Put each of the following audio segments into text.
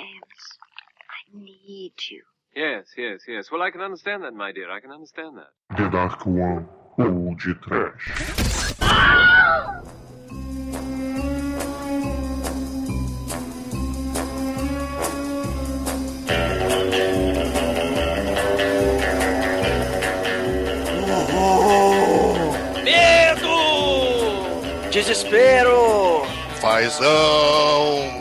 James, I need you. Yes, yes, yes. Well, I can understand that, my dear. I can understand that. The Dark One ou de trash. Medo! Desespero! Fazão!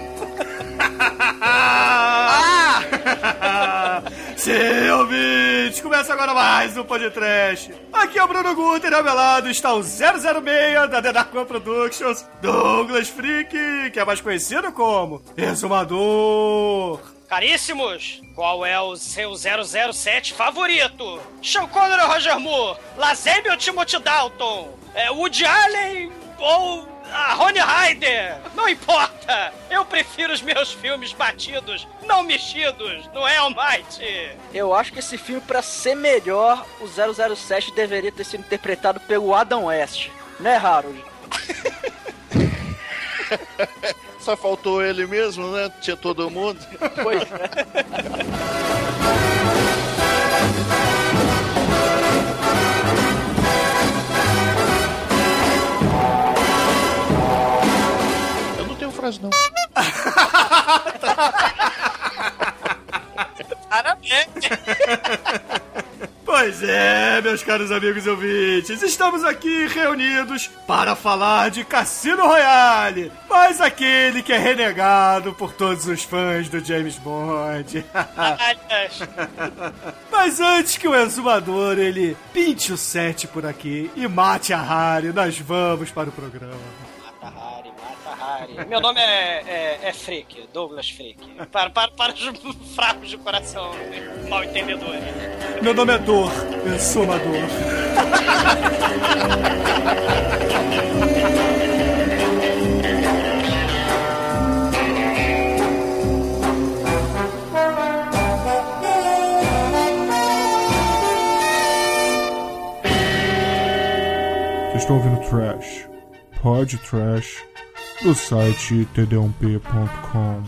Sim, ouvintes! Começa agora mais um podcast. Aqui é o Bruno Guter, ao meu lado está o 006 da The Dark One Productions, Douglas Freak, que é mais conhecido como Exumador. Caríssimos, qual é o seu 007 favorito? Sean Connery ou Roger Moore? Lazembe ou Timothy Dalton? É, Woody Allen ou a Rony Ryder? Não importa! Eu prefiro os meus filmes batidos, não mexidos, no é, Almighty? Eu acho que esse filme, pra ser melhor, o 007 deveria ter sido interpretado pelo Adam West. Né, Harold? Só faltou ele mesmo, né? Tinha todo mundo. Pois é. Eu não. Parabéns! Pois é, meus caros amigos e ouvintes, estamos aqui reunidos para falar de Cassino Royale, mas aquele que é renegado por todos os fãs do James Bond. Mas antes que o exumador ele pinte o set por aqui e mate a Harry, nós vamos para o programa. Meu nome é, é, é Freak, Douglas Freak. Para, para, para os fracos de coração, mal entendedores. Meu nome é Dor, eu sou uma dor. Estão ouvindo Trash, Pod Trash, do site td1p.com.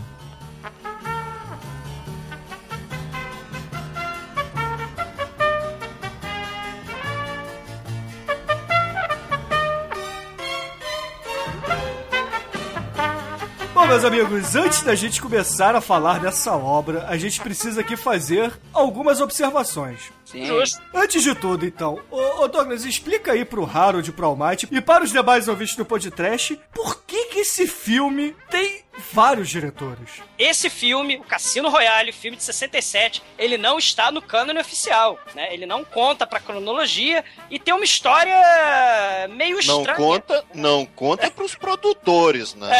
Bom, meus amigos, antes da gente começar a falar dessa obra, a gente precisa aqui fazer algumas observações. Sim. Justo. Antes de tudo, então, ô, ô Douglas, explica aí pro Harold, pro Almighty e para os demais ouvintes do podcast por que que esse filme tem vários diretores. Esse filme, o Cassino Royale, filme de 67, ele não está no cânone oficial, né? Ele não conta pra cronologia e tem uma história meio Não estranha. conta, não conta pros produtores, né?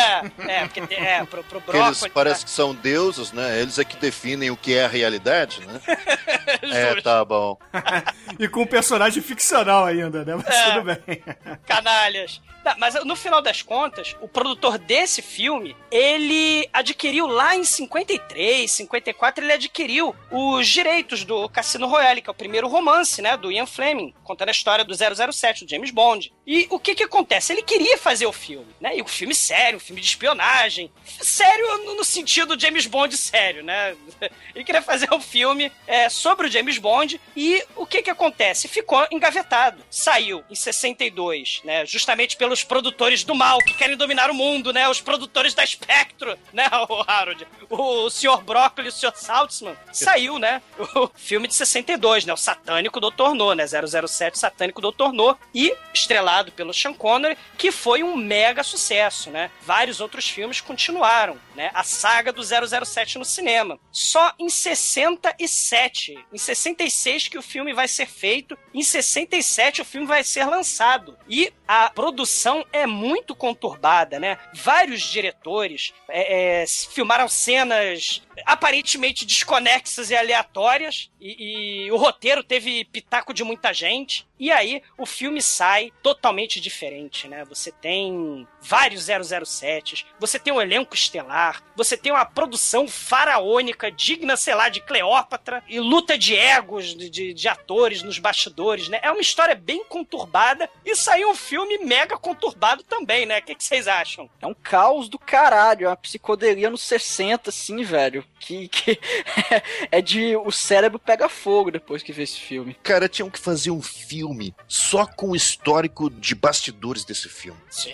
É, é, porque tem, é, pro, pro Porque eles Brócolis, parecem que são deuses, né? Eles é que definem o que é a realidade, né? é, tá bom. E com um personagem ficcional ainda, né? Mas É. tudo bem. canalhas. Não, mas no final das contas, o produtor desse filme, ele adquiriu lá em 53, 54, ele adquiriu os direitos do Cassino Royale, que é o primeiro romance, né, do Ian Fleming, contando a história do 007, do James Bond. E o que que acontece? Ele queria fazer o filme, né, e o filme sério, um filme de espionagem. Sério no- no sentido James Bond sério, né? Ele queria fazer um filme é, sobre o James Bond e o que que acontece? Ficou engavetado. Saiu em 62, né? Justamente pelos produtores do mal que querem dominar o mundo, né? Os produtores da Spectro, né? O Harold, o Sr. Broccoli, o Sr. Saltzman. Saiu, né? O filme de 62, né? O Satânico Doutor No, né? 007 Satânico Doutor No e estrelado pelo Sean Connery, que foi um mega sucesso, né? Vários outros filmes continuaram, né? A saga do 007 no cinema. Só em 67, em 66 que o filme vai ser feito, em 67 o filme vai ser lançado. E a produção é muito conturbada, né? Vários diretores é, é, filmaram cenas aparentemente desconexas e aleatórias, e, e o roteiro teve pitaco de muita gente, e aí o filme sai totalmente diferente, né? Você tem vários 007s, você tem um elenco estelar, você tem uma produção faraônica digna, sei lá, de Cleópatra, e luta de egos de, de, de atores nos bastidores, né? É uma história bem conturbada, e saiu um filme mega conturbado também, né? O que, que vocês acham? É um caos do caralho, é uma psicodelia nos 60, assim, velho. Velho, que, que é de o cérebro pega fogo depois que vê esse filme. Cara, tinham que fazer um filme só com o histórico de bastidores desse filme. Sim.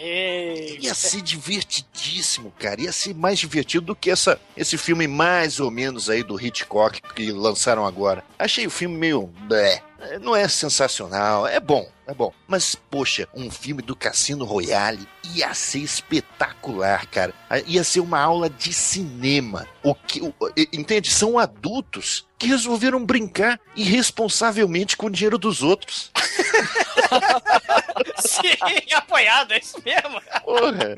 Ia ser divertidíssimo, cara. Ia ser mais divertido do que essa, esse filme mais ou menos aí do Hitchcock que lançaram agora. Achei o filme meio. blé. Não é sensacional, é bom, é bom. Mas, poxa, um filme do Cassino Royale ia ser espetacular, cara. Ia ser uma aula de cinema. O que, o- entende? São adultos que resolveram brincar irresponsavelmente com o dinheiro dos outros. Sim, apoiado, é isso mesmo. Porra.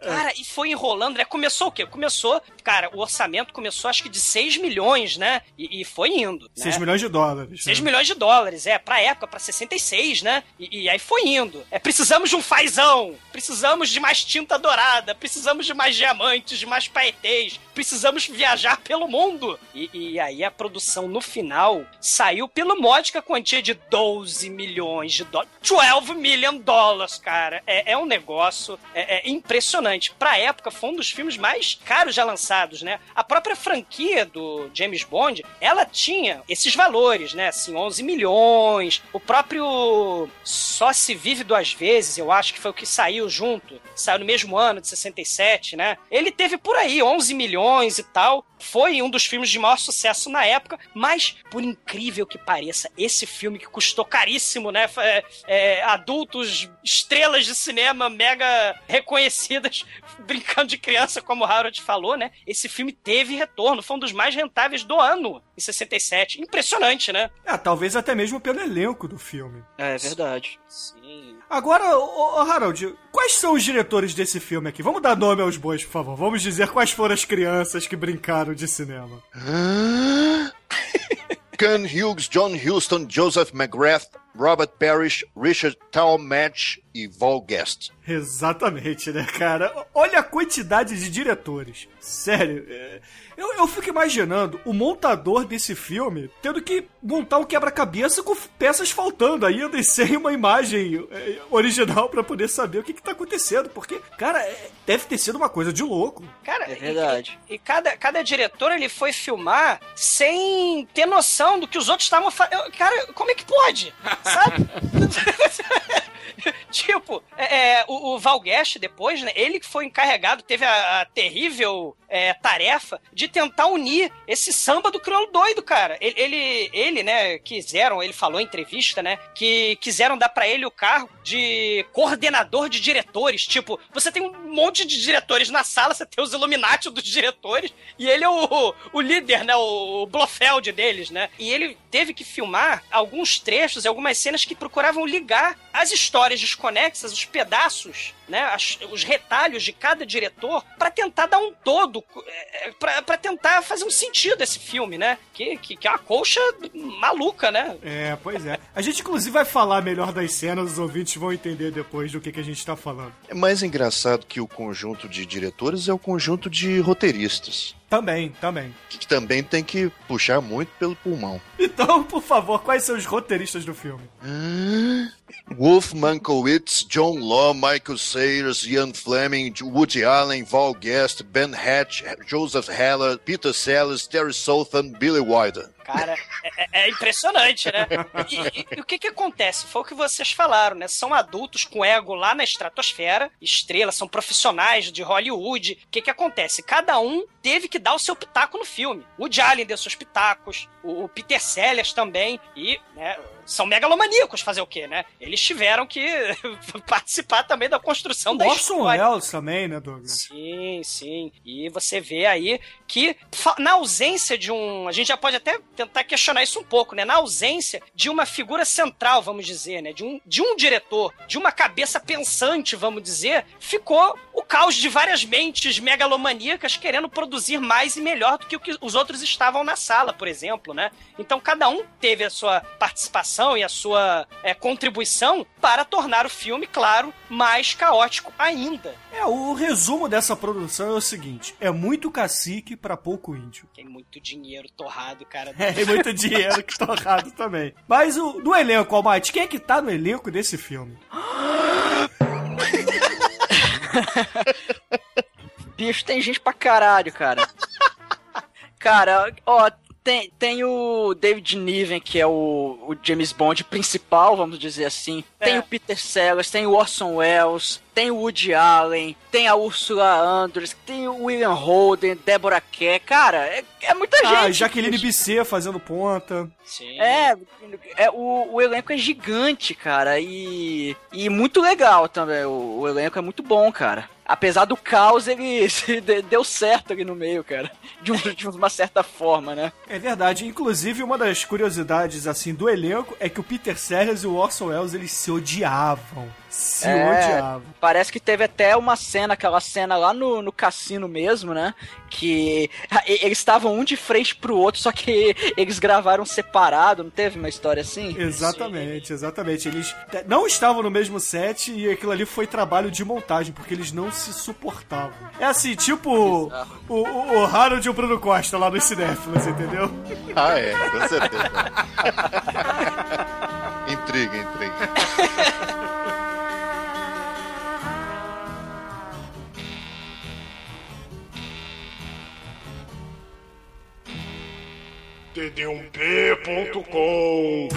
Cara, e foi enrolando, né? Começou o quê? Começou, cara, o orçamento começou acho que de 6 milhões, né? E, e foi indo. 6 né? milhões de dólares. 6 né? milhões de dólares, é, pra época, pra 66, né? E, e aí foi indo. É, precisamos de um fazão, precisamos de mais tinta dourada, precisamos de mais diamantes, de mais paetês, precisamos viajar pelo mundo. E, e aí a produção no final saiu pela módica quantia de 12 milhões de dólares. 12 million dólares, cara. É, é um negócio é, é impressionante. Pra época, foi um dos filmes mais caros já lançados, né? A própria franquia do James Bond, ela tinha esses valores, né? Assim, 11 milhões. O próprio Só Se Vive Duas Vezes, eu acho que foi o que saiu junto. Saiu no mesmo ano, de 67, né? Ele teve por aí 11 milhões e tal. Foi um dos filmes de maior sucesso na época, mas, por incrível que pareça, esse filme que custou caríssimo, né? É, é, adultos, estrelas de cinema mega reconhecidas, brincando de criança, como o Harold falou, né? Esse filme teve retorno, foi um dos mais rentáveis do ano, em 67. Impressionante, né? É, talvez até mesmo pelo elenco do filme. É verdade. Sim. Agora, ô, ô, Harold, quais são os diretores desse filme aqui? Vamos dar nome aos bois, por favor. Vamos dizer quais foram as crianças que brincaram de cinema. Ken Hughes, John Huston, Joseph McGrath, Robert Parrish, Richard Talmadge e Val Guest. Exatamente, né, cara? Olha a quantidade de diretores. Sério, é, eu, eu fico imaginando o montador desse filme tendo que montar um quebra-cabeça com peças faltando ainda e sem uma imagem é, original pra poder saber o que, que tá acontecendo. Porque, cara, é, deve ter sido uma coisa de louco. Cara, É verdade. E, e cada, cada diretor ele foi filmar sem ter noção do que os outros estavam fazendo. Cara, como é que pode? Sabe? tipo, é, é, o, o Val Guest depois, né? Ele que foi encarregado, teve a, a terrível é, tarefa de tentar unir esse samba do crioulo doido, cara. Ele, ele, ele, né, quiseram, ele falou em entrevista, né, que quiseram dar pra ele o cargo de coordenador de diretores. Tipo, você tem um monte de diretores na sala, você tem os Illuminati dos diretores, e ele é o, o líder, né, o Blofeld deles, né. E ele teve que filmar alguns trechos e algumas cenas que procuravam ligar as histórias desconexas, os pedaços, né, as- os retalhos de cada diretor, pra tentar dar um todo, é, pra pra tentar fazer um sentido esse filme, né? Que, que, que é uma colcha maluca, né? É, pois é. A gente, inclusive, vai falar melhor das cenas, os ouvintes vão entender depois do que, que a gente tá falando. É mais engraçado que o conjunto de diretores é o conjunto de roteiristas, Também, também. que também tem que puxar muito pelo pulmão. Então, por favor, quais são os roteiristas do filme? Wolf Mankiewicz, John Law, Michael Sayers, Ian Fleming, Woody Allen, Val Guest, Ben Hatch, Joseph Heller, Peter Sellers, Terry Southern, Billy Wilder. Cara, é, é- é impressionante, né? E, e- e o que que acontece? Foi o que vocês falaram, né? São adultos com ego lá na estratosfera, estrelas, são profissionais de Hollywood. O que que acontece? Cada um teve que dar o seu pitaco no filme. O Allen deu seus pitacos, o, o Peter Sellers também, e, né, são megalomaníacos fazer o quê, né? Eles tiveram que participar também da construção O da Orson história. Welles também, né, Douglas? Sim, sim. E você vê aí que, na ausência de um. A gente já pode até tentar questionar isso um pouco, né? Na ausência de uma figura central, vamos dizer, né? De um, de um diretor, de uma cabeça pensante, vamos dizer, ficou o caos de várias mentes megalomaníacas querendo produzir mais e melhor do que o que os outros estavam na sala, por exemplo, né? Então cada um teve a sua participação e a sua é, contribuição para tornar o filme, claro, mais caótico ainda. É, o resumo dessa produção é o seguinte: é muito cacique pra pouco índio. Tem muito dinheiro torrado, cara. É, e muito dinheiro que torrado também. Mas o, no elenco, Almighty, quem é que tá no elenco desse filme? Bicho, tem gente pra caralho, cara. Cara, ó, tem, tem o David Niven, que é o, o James Bond principal, vamos dizer assim. É. Tem o Peter Sellers, tem o Orson Welles, tem o Woody Allen, tem a Ursula Andress, tem o William Holden, Deborah Kerr. Cara, é, é muita Ah, gente. Jaqueline bicho. Bisset fazendo ponta. Sim. É, é o, o elenco é gigante, cara, e, e muito legal também. O, o elenco é muito bom, cara. Apesar do caos, ele deu certo ali no meio, cara. De, um- de uma certa forma, né? É verdade. Inclusive, uma das curiosidades, assim, do elenco é que o Peter Sellers e o Orson Welles, eles se odiavam. Se É. odiavam. Parece que teve até uma cena, aquela cena lá no, no cassino mesmo, né? Que eles estavam um de frente pro outro, só que eles gravaram separado, não teve uma história assim? Exatamente, exatamente. Eles não estavam no mesmo set e aquilo ali foi trabalho de montagem, porque eles não se suportavam. É assim, tipo o, o, o Harold e o Bruno Costa lá nos cinéfilos, entendeu? Ah, é, com certeza. intriga, intriga. td1p.com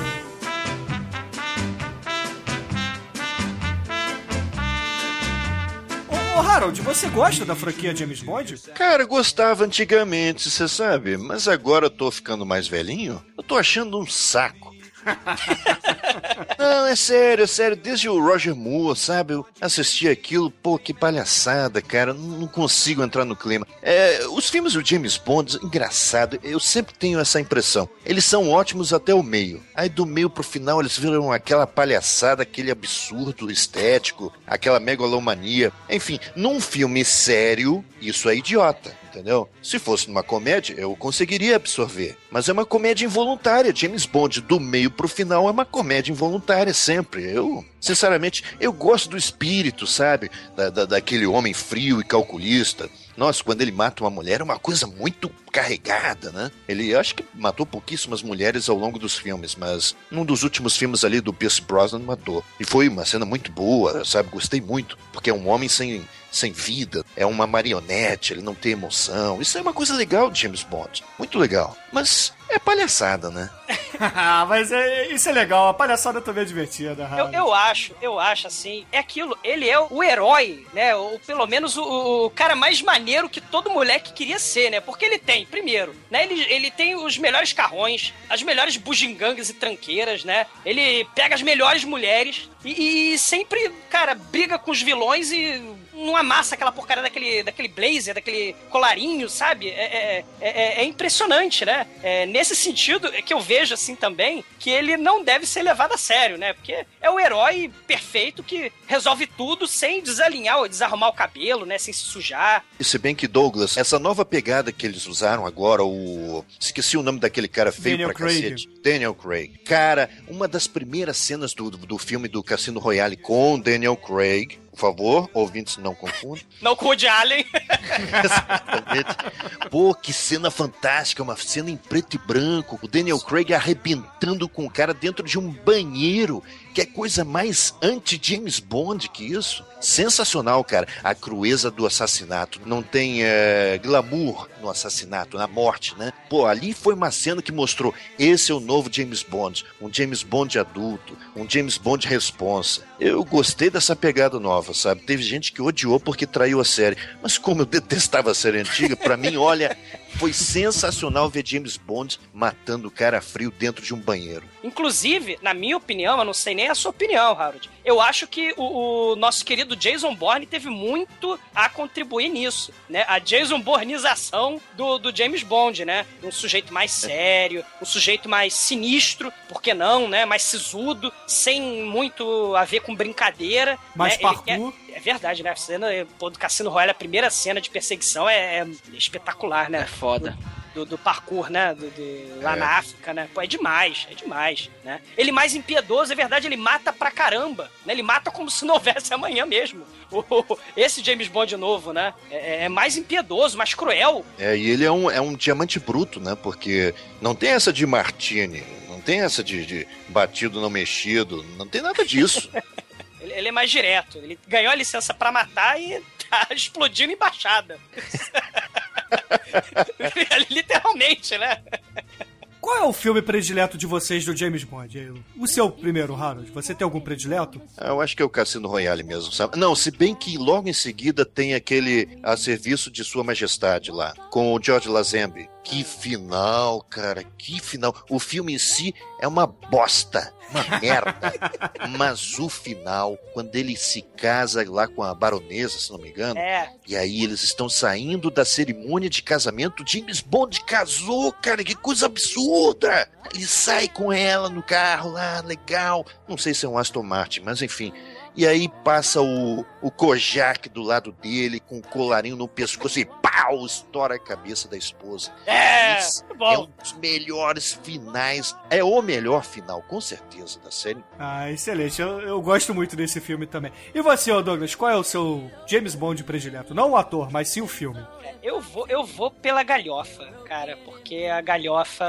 Ô, Harold, você gosta da franquia James Bond? Cara, gostava antigamente, você sabe, mas agora eu tô ficando mais velhinho, eu tô achando um saco. Não, é sério, é sério. Desde o Roger Moore, sabe? Eu assisti aquilo, pô, que palhaçada, cara. Não consigo entrar no clima. É, os filmes do James Bond, engraçado, eu sempre tenho essa impressão. Eles são ótimos até o meio. Aí do meio pro final eles viram aquela palhaçada, aquele absurdo estético, aquela megalomania. Enfim, num filme sério, isso é idiota. Entendeu? Se fosse numa comédia, eu conseguiria absorver. Mas é uma comédia involuntária. James Bond, do meio pro final, é uma comédia involuntária sempre. Eu, sinceramente, eu gosto do espírito, sabe? Da, da- daquele homem frio e calculista. Nossa, quando ele mata uma mulher é uma coisa muito carregada, né? Ele acho que matou pouquíssimas mulheres ao longo dos filmes, mas num dos últimos filmes ali do Pierce Brosnan matou. E foi uma cena muito boa, sabe? Gostei muito, porque é um homem sem sem vida, é uma marionete, ele não tem emoção. Isso é uma coisa legal de James Bond. Muito legal. Mas é palhaçada, né? Ah, Mas é, isso é legal, a palhaçada também é divertida, Eu, eu acho, eu acho assim, é aquilo, ele é o herói, né? Ou pelo menos o, o cara mais maneiro que todo moleque queria ser, né? Porque ele tem, primeiro, né? Ele, ele tem os melhores carrões, as melhores bugigangas e tranqueiras, né? Ele pega as melhores mulheres e, e sempre, cara, briga com os vilões e não amassa aquela porcaria daquele, daquele blazer, daquele colarinho, sabe? É, é, é- é impressionante, né? É, nesse sentido é que eu vejo, assim, também, que ele não deve ser levado a sério, né? Porque é o herói perfeito que resolve tudo sem desalinhar ou desarrumar o cabelo, né? Sem se sujar. E se bem que Douglas, essa nova pegada que eles usaram agora, o. Esqueci o nome daquele cara feio Daniel pra Craig. cacete. Daniel Craig. Cara, uma das primeiras cenas do, do filme do Cassino Royale com Daniel Craig. Por favor, ouvintes, não confundam. Não com o de Allen. Exatamente. Pô, que cena fantástica, uma cena em preto e branco, o Daniel Craig arrebentando com o cara dentro de um banheiro, que é coisa mais anti-James Bond que isso. Sensacional, cara. A crueza do assassinato. Não tem eh, glamour no assassinato, na morte, né? Pô, ali foi uma cena que mostrou esse é o novo James Bond, um James Bond adulto, um James Bond responsa. Eu gostei dessa pegada nova, sabe? Teve gente que odiou porque traiu a série, mas como eu detestava a série antiga, pra mim, olha, foi sensacional ver James Bond matando o cara frio dentro de um banheiro. Inclusive, na minha opinião, eu não sei nem a sua opinião, Harold. Eu acho que o, o nosso querido Jason Bourne teve muito a contribuir nisso, né? A Jason Bournização do, do James Bond, né? Um sujeito mais sério, um sujeito mais sinistro, por que não, né? Mais sisudo, sem muito a ver com brincadeira. Mais né? Parkour. É, é verdade, né? A cena pô, do Cassino Royale, a primeira cena de perseguição é, é espetacular, né? É foda. do, do parkour, né? Do, do- lá É. na África, né? Pô, é demais, é demais, né? Ele mais impiedoso, é verdade, ele mata pra caramba, né? Ele mata como se não houvesse amanhã mesmo. Esse James Bond novo, né? É, é mais impiedoso, mais cruel. É, e ele é um, é um diamante bruto, né? Porque não tem essa de martini, não tem essa de, de batido não mexido, não tem nada disso. Ele, ele é mais direto. Ele ganhou a licença pra matar e tá explodindo embaixada. Literalmente, né? Qual é o filme predileto de vocês do James Bond? O seu primeiro, Harold. Você tem algum predileto? Ah, Eu acho que é o Cassino Royale mesmo, sabe? Não, se bem que logo em seguida tem aquele A Serviço de Sua Majestade lá, com o George Lazenby. Que final, cara, que final. O filme em si é uma bosta, uma merda. Mas o final, quando ele se casa lá com a baronesa, se não me engano, É. e aí eles estão saindo da cerimônia de casamento. James Bond casou, cara, que coisa absurda! Ele sai com ela no carro lá, legal. Não sei se é um Aston Martin, mas enfim. E aí passa o, o Kojak do lado dele, com o colarinho no pescoço e pau! Estoura a cabeça da esposa. É. Muito é um dos melhores finais. É o melhor final, com certeza, da série. Ah, excelente. Eu, eu gosto muito desse filme também. E você, ô Douglas, qual é o seu James Bond predileto? Não o ator, mas sim o filme. Eu vou, eu vou pela galhofa, cara, porque a galhofa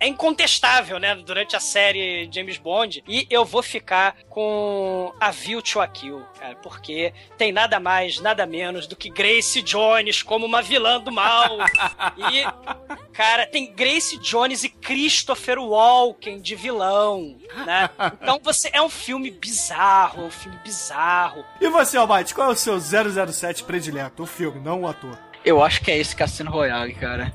é incontestável, né, durante a série James Bond. E eu vou ficar com a View to a Kill, cara, porque tem nada mais, nada menos do que Grace Jones como uma vilã do mal. e, cara, tem Grace Jones e Christopher Walken de vilão, né? Então você é um filme bizarro, é um filme bizarro. E você, Almighty, qual é o seu 007 predileto? O filme, não o ator. Eu acho que é esse Cassino Royale, cara.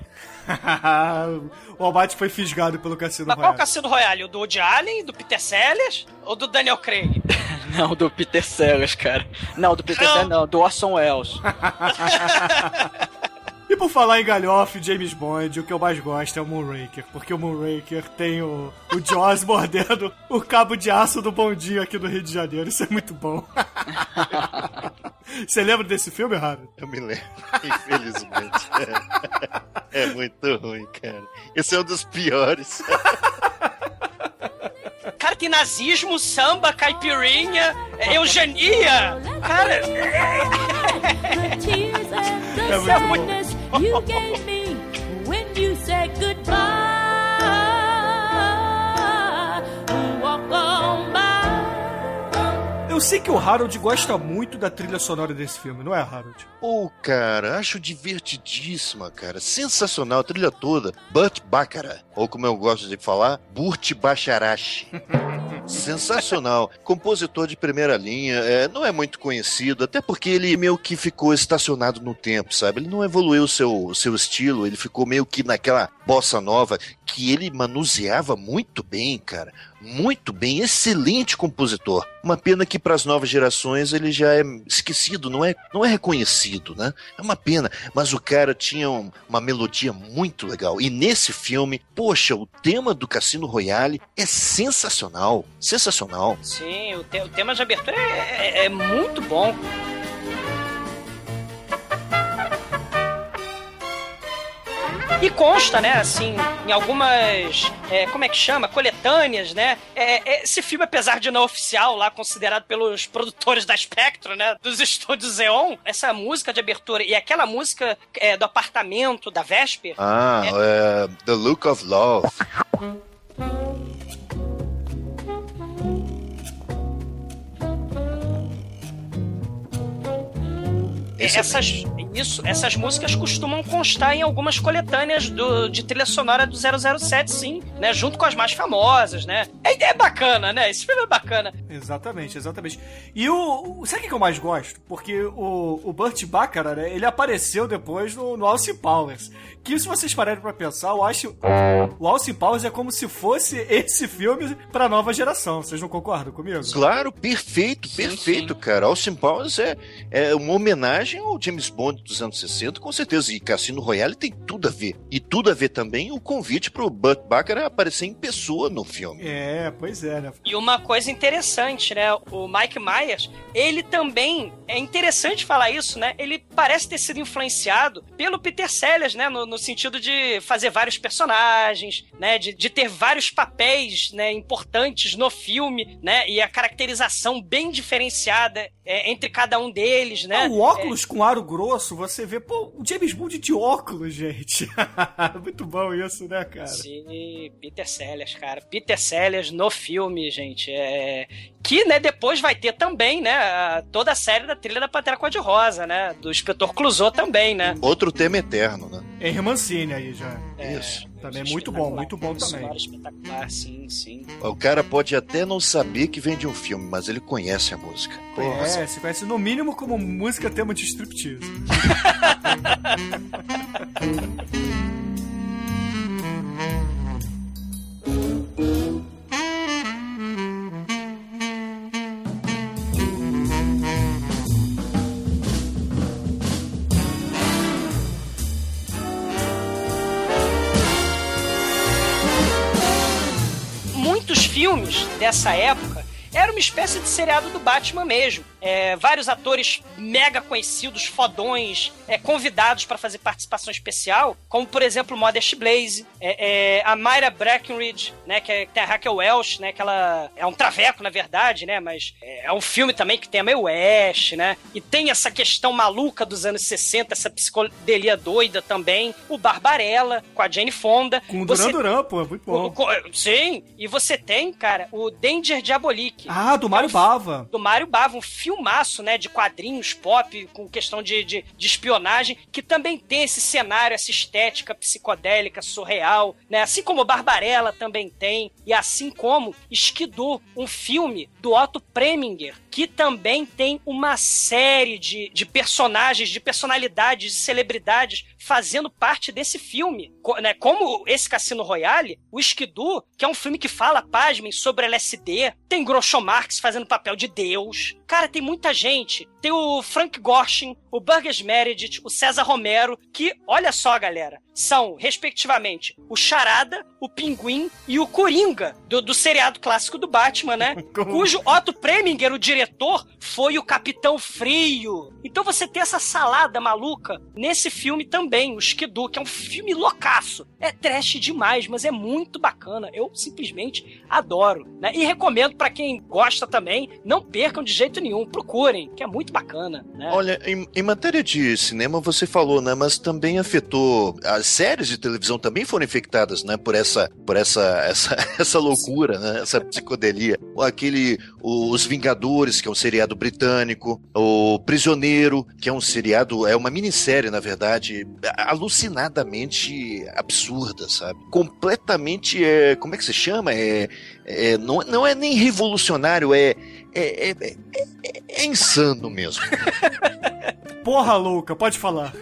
o Almighty foi fisgado pelo Cassino Mas qual Royale. Cassino Royale? O do Woody Allen, do Peter Sellers ou do Daniel Craig? Não, do Peter Sellers, cara. Não, do Peter Não. Sellers não, do Orson Welles. E por falar em galhofa e James Bond, o que eu mais gosto é o Moonraker, porque o Moonraker tem o, o Jaws mordendo o cabo de aço do bondinho aqui do Rio de Janeiro. Isso é muito bom. Você lembra desse filme, Harold? Eu me lembro, infelizmente. É muito ruim, cara. Esse é um dos piores. Cara, tem nazismo, samba, caipirinha, é, eugenia. Cara, É muito you gave me when you said goodbye. Walk on by. Eu sei que o Harold gosta muito da trilha sonora desse filme, não é, Harold? Pô, cara, acho divertidíssima, cara. Sensacional a trilha toda. Burt Bacharach, ou como eu gosto de falar, Burt Bacharach. Sensacional. Compositor de primeira linha, é, não é muito conhecido, até porque ele meio que ficou estacionado no tempo, sabe? Ele não evoluiu o seu, seu estilo, ele ficou meio que naquela bossa nova que ele manuseava muito bem, cara. Muito bem, excelente compositor. Uma pena que para as novas gerações ele já é esquecido, não é, não é reconhecido, né? É uma pena, mas o cara tinha um- uma melodia muito legal. E nesse filme, poxa, o tema do Cassino Royale é sensacional, sensacional. sim, o, te- o tema de abertura é, é- é muito bom. E consta, né, assim, em algumas, é, como é que chama? Coletâneas, né? É, é, esse filme, apesar de não oficial, lá considerado pelos produtores da Spectrum, né, dos estúdios Zeon, essa música de abertura e aquela música é, do apartamento da Vesper, Ah, é, The Look of Love. essas, isso, essas músicas costumam constar em algumas coletâneas do, de trilha sonora do 007, sim, né? Junto com as mais famosas, né? Ideia é bacana, né? Esse filme é bacana. Exatamente, exatamente. E o. o- Sabe o que eu mais gosto? Porque o, o Burt Bacharach, né, ele apareceu depois no, no Austin Powers. Que se vocês pararem pra pensar, o Austin, o Austin Powers é como se fosse esse filme pra nova geração. Vocês não concordam comigo? Claro, perfeito, perfeito, cara. Austin Powers é, é uma homenagem ao James Bond dos anos 60, com certeza. E Cassino Royale tem tudo a ver. E tudo a ver também o convite pro Burt Bacharach aparecer em pessoa no filme. É, pois é, né? E uma coisa interessante, né? O Mike Myers, ele também, é interessante falar isso, né? Ele parece ter sido influenciado pelo Peter Sellers, né? No, no sentido de fazer vários personagens, né? De, de ter vários papéis, né? Importantes no filme, né? E a caracterização bem diferenciada é, entre cada um deles, né? Ah, o óculos com aro grosso, você vê, pô, o James Bond de óculos, gente. Muito bom isso, né, cara? Sim, Peter Sellers, cara. Peter Sellers no filme, gente. É... que, né, depois vai ter também, né, toda a série da trilha da Pantera Cor-de-Rosa, né, do Inspetor Clouseau também, né. Outro tema eterno, né? Henry Mancini aí já. Isso. Também muito bom, muito bom também. espetacular, sim, sim. O cara pode até não saber que vem de um filme, mas ele conhece a música. Porra. É, se conhece no mínimo como música tema de striptease. dessa época era uma espécie de seriado do Batman mesmo. É, vários atores mega conhecidos, fodões, é, convidados para fazer participação especial, como por exemplo Modest Blaze, é, é, a Myra Breckinridge, né, que, é, que tem a Raquel Welch, né, que ela é um traveco na verdade, né, mas é, é um filme também que tem a Mae West, né, e tem essa questão maluca dos anos 60, essa psicodelia doida também, o Barbarella com a Jane Fonda. Com o Você- Duran Duran, pô, muito o- bom. co- sim, e você tem, cara, o Danger Diabolique. Ah, do Mário é um Bava. Do Mário Bava, um filmaço, né, de quadrinhos pop, com questão de, de, de espionagem, que também tem esse cenário, essa estética psicodélica, surreal, né, assim como Barbarella também tem, e assim como Skidoo, um filme do Otto Preminger, que também tem uma série de, de personagens, de personalidades, de celebridades fazendo parte desse filme. Né, como esse Cassino Royale, o Skidoo, que é um filme que fala, pasmem, sobre LSD, tem Groucho Marx fazendo papel de Deus. Cara, tem muita gente. Tem o Frank Gorshin, o Burgess Meredith, o César Romero, que, olha só, galera, são, respectivamente, o Charada, o Pinguim e o Coringa, do, do seriado clássico do Batman, né? Cujo Otto Preminger, o diretor, foi o Capitão Frio. Então você tem essa salada maluca nesse filme também, o Skidoo, que é um filme loucaço. É trash demais, mas é muito bacana. Eu simplesmente adoro, né? E recomendo pra quem gosta também, não percam de jeito nenhum, procurem, que é muito bacana, né? Olha, em, em matéria de cinema, você falou, né? Mas também afetou. As séries de televisão também foram infectadas, né? Por essa, por essa, essa, essa loucura, né? Essa psicodelia. Aquele, Os Vingadores, que é um seriado britânico. O Prisioneiro, que é um seriado, é uma minissérie, na verdade, alucinadamente absurda, sabe? Completamente, é, como é que se chama? É, é, não, não é nem revolucionário, é, é, é, é- é insano mesmo. Porra louca, pode falar.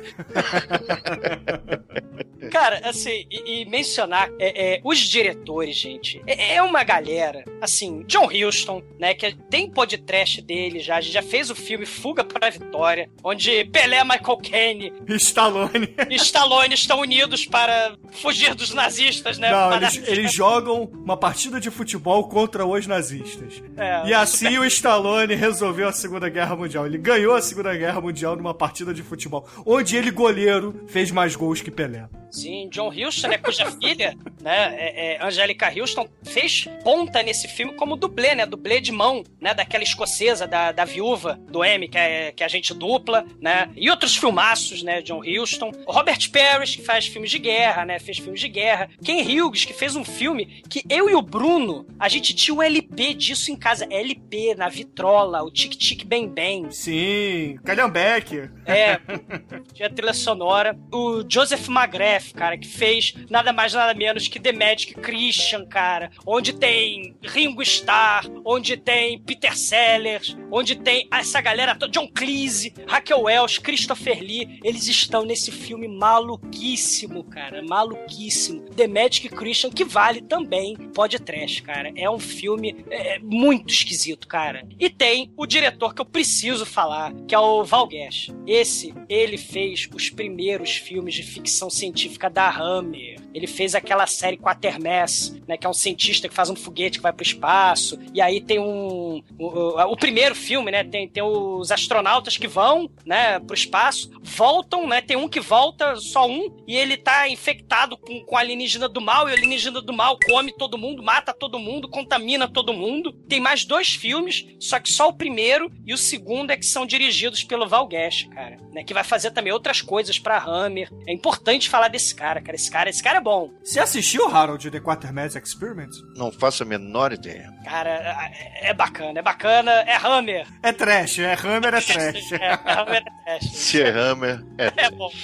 Cara, assim, e, e mencionar é, é, os diretores, gente. É, é uma galera, assim, John Huston, né? Que tem podcast dele já. A gente já fez o filme Fuga para a Vitória, onde Pelé, Michael Caine Stallone. e Stallone estão unidos para fugir dos nazistas, né? Não, eles, eles jogam uma partida de futebol contra os nazistas. É, E assim o Stallone resolveu a Segunda Guerra Mundial. Ele ganhou a Segunda Guerra Mundial numa partida de futebol, onde ele, goleiro, fez mais gols que Pelé. Sim, John Huston, né, cuja filha, né, é, é, Angélica Huston, fez ponta nesse filme como dublê, né, dublê de mão, né, daquela escocesa, da, da viúva do M, que é, que é a gente dupla, né, e outros filmaços, né, John Huston. O Robert Parrish, que faz filmes de guerra, né, fez filmes de guerra. Ken Hughes, que fez um filme que eu e o Bruno, a gente tinha um LP disso em casa, LP, na vitrola, o Tic Tic Bem Bem, Sim, Calhambeck. É, tinha trilha sonora. O Joseph McGrath, cara, que fez nada mais nada menos que The Magic Christian, cara. Onde tem Ringo Starr, onde tem Peter Sellers, onde tem essa galera toda, John Cleese, Raquel Welch, Christopher Lee. Eles estão nesse filme maluquíssimo, cara, maluquíssimo. The Magic Christian, que vale também podcast, cara. É um filme é, muito esquisito, cara. E tem o diretor que eu preciso falar, que é o Val Guest. Esse, ele fez os primeiros filmes de ficção científica da Hammer. Ele fez aquela série Quatermass, né, que é um cientista que faz um foguete que vai pro espaço. E aí tem um o, o- o primeiro filme, né, tem, tem os astronautas que vão, né, pro espaço, voltam, né, tem um que volta, só um, e ele tá infectado com, com alienígena do mal, e o alienígena do mal come todo mundo, mata todo mundo, contamina todo mundo. Tem mais dois filmes, só que só o primeiro e o segundo é que são dirigidos pelo Val Cara, né, que vai fazer também outras coisas pra Hammer. É importante falar desse esse cara, cara. Esse cara, esse cara é bom. Você assistiu, Harold, The Quatermass Experiment? Não faço a menor ideia. Cara, é, é bacana, é bacana. É Hammer. É trash, é Hammer, é trash. É, é Hammer é trash. Se é Hammer, é. É bom.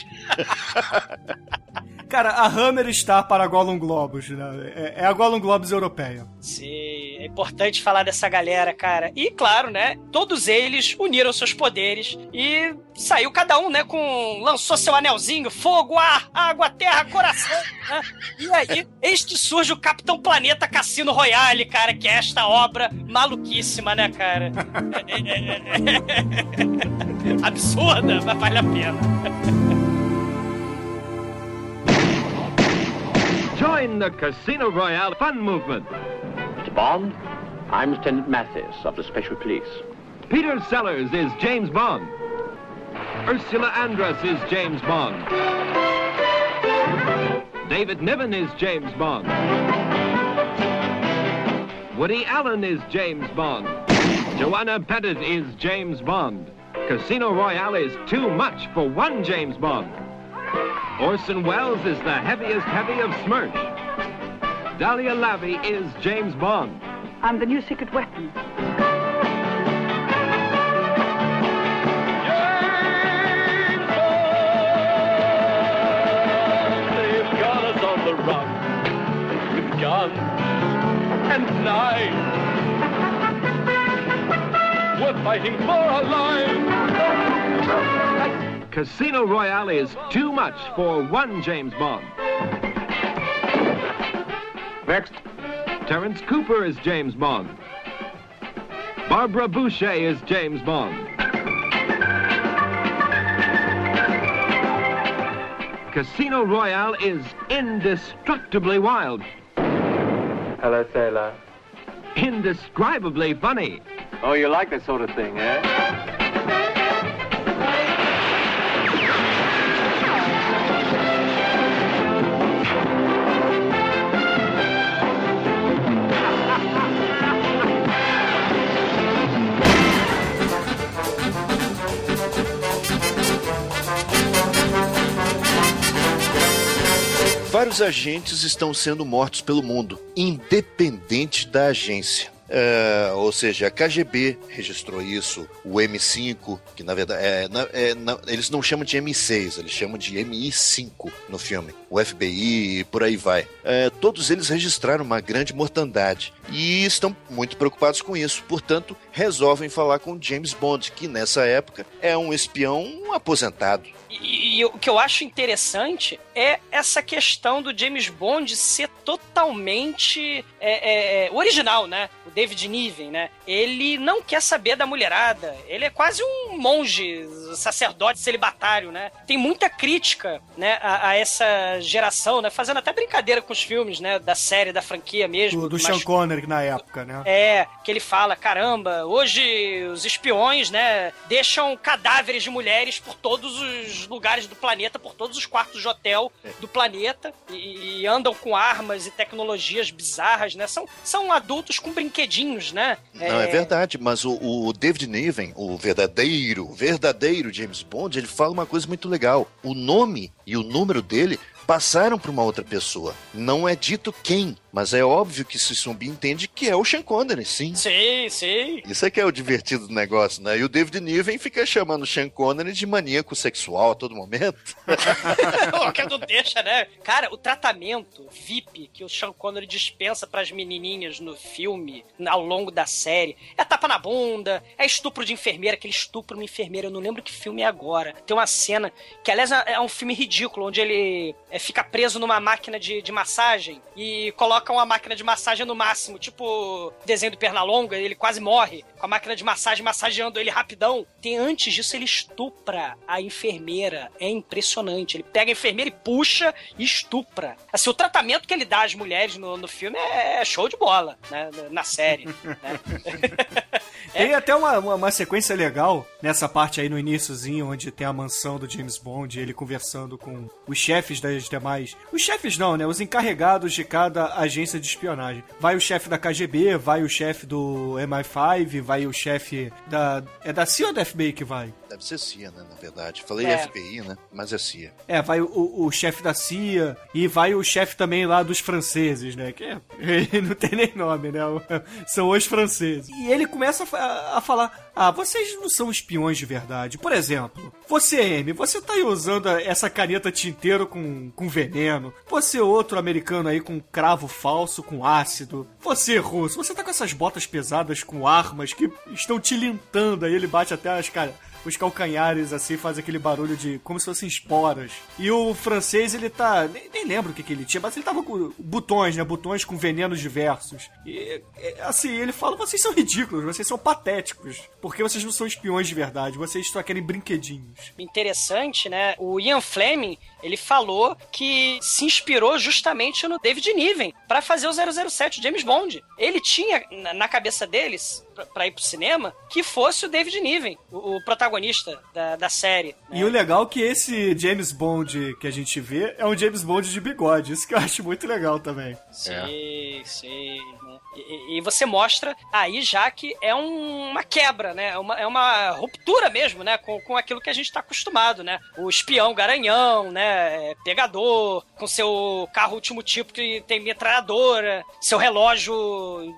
Cara, a Hammer está para a Gollum Globus, né? É, é a Gollum Globus europeia. Sim, é importante falar dessa galera, cara. E claro, né? Todos eles uniram seus poderes e saiu cada um, né? Com. lançou seu anelzinho: fogo, ar, água, terra, coração. Né? E aí, eis que surge o Capitão Planeta Cassino Royale, cara, que é esta obra maluquíssima, né, cara? É, é. Absurda, mas vale a pena. Join the Casino Royale fun movement. Mr. Bond, I'm Lieutenant Mathis of the Special Police. Peter Sellers is James Bond. Ursula Andress is James Bond. David Niven is James Bond. Woody Allen is James Bond. Joanna Pettit is James Bond. Casino Royale is too much for one James Bond. Orson Welles is the heaviest heavy of Smirch. Dahlia Lavi is James Bond. I'm the new secret weapon. They've got us on the run with guns and knives. We're fighting for our lives. Casino Royale is too much for one James Bond. Next. Terence Cooper is James Bond. Barbara Boucher is James Bond. Casino Royale is indestructibly wild. Hello, sailor. Indescribably funny. Oh, you like that sort of thing, eh? Vários agentes estão sendo mortos pelo mundo, independente da agência. É, ou seja, a KGB registrou isso, o M5, que na verdade é, é, eles não chamam de M6, eles chamam de MI5 no filme, o FBI e por aí vai. É, todos eles registraram uma grande mortandade e estão muito preocupados com isso, portanto, resolvem falar com James Bond, que nessa época é um espião aposentado. E, o que eu acho interessante é essa questão do James Bond ser totalmente é, é, original, né? O David Niven, né? Ele não quer saber da mulherada. Ele é quase um monge, sacerdote celibatário, né? Tem muita crítica, né, a, a essa geração, né? Fazendo até brincadeira com os filmes, né? Da série, da franquia mesmo. Do, do mas- Sean Connery na época, né? é, que ele fala, caramba, hoje os espiões, né, deixam cadáveres de mulheres por todos os lugares do planeta, por todos os quartos de hotel do planeta, e, e andam com armas e tecnologias bizarras, né? São, são adultos com brinquedinhos, né? Não, é verdade, mas o, o David Niven, o verdadeiro, verdadeiro James Bond, ele fala uma coisa muito legal. O nome e o número dele passaram para uma outra pessoa. Não é dito quem, mas é óbvio que se subentende que é o Sean Connery, sim. Sim, sim. Isso é que é o divertido do negócio, né? E o David Niven fica chamando o Sean Connery de maníaco sexual a todo momento. Pô, que não deixa, né? Cara, o tratamento VIP que o Sean Connery dispensa pras menininhas no filme, ao longo da série, é tapa na bunda, é estupro de enfermeira, aquele estupro de enfermeira, eu não lembro que filme é agora. Tem uma cena que, aliás, é um filme ridículo, onde ele é, fica preso numa máquina de, de massagem e coloca uma máquina de massagem no máximo, tipo desenho do Pernalonga, ele quase morre com a máquina de massagem massageando ele rapidão. Tem antes disso, ele estupra a enfermeira. É impressionante. Ele pega a enfermeira e puxa e estupra. Assim, o tratamento que ele dá às mulheres no, no filme é show de bola, né? Na série. né? Tem até uma, uma, uma sequência legal nessa parte aí no iníciozinho, onde tem a mansão do James Bond, ele conversando com os chefes das demais. Os chefes não, né? Os encarregados de cada agência de espionagem. Vai o chefe da KGB, vai o chefe do MI5, vai o chefe da. É da CIA ou da FBI que vai? Deve ser CIA, né? Na verdade. Falei É. FBI, né? Mas é CIA. É, vai o, o, o chefe da CIA e vai o chefe também lá dos franceses, né? Que é, não tem nem nome, né? São os franceses. E ele começa a, a falar: Ah, vocês não são espiões de verdade. Por exemplo, você, M, você tá aí usando essa caneta tinteiro com, com veneno. Você, outro americano aí com cravo falso, com ácido. Você, russo, você tá com essas botas pesadas com armas que estão tilintando. Aí ele bate até as caras os calcanhares assim faz aquele barulho de como se fossem esporas. E o francês ele tá, nem, nem lembro o que, que ele tinha, mas ele tava com botões, né? Botões com venenos diversos. E assim, ele fala: "Vocês são ridículos, vocês são patéticos, porque vocês não são espiões de verdade, vocês só querem brinquedinhos". Interessante, né? O Ian Fleming, ele falou que se inspirou justamente no David Niven pra fazer o 007 James Bond. Ele tinha na cabeça deles pra- pra ir pro cinema que fosse o David Niven, o, o protagonista da, da série. né? E o legal é que esse James Bond que a gente vê é um James Bond de bigode, isso que eu acho muito legal também. Sim, sim. Né? E, e- você mostra aí já que é um- uma quebra, né? É uma, é uma ruptura mesmo, né? Com, com aquilo que a gente tá acostumado, né? O espião garanhão, né? é, Pegador, com seu carro último tipo que tem metralhadora, seu relógio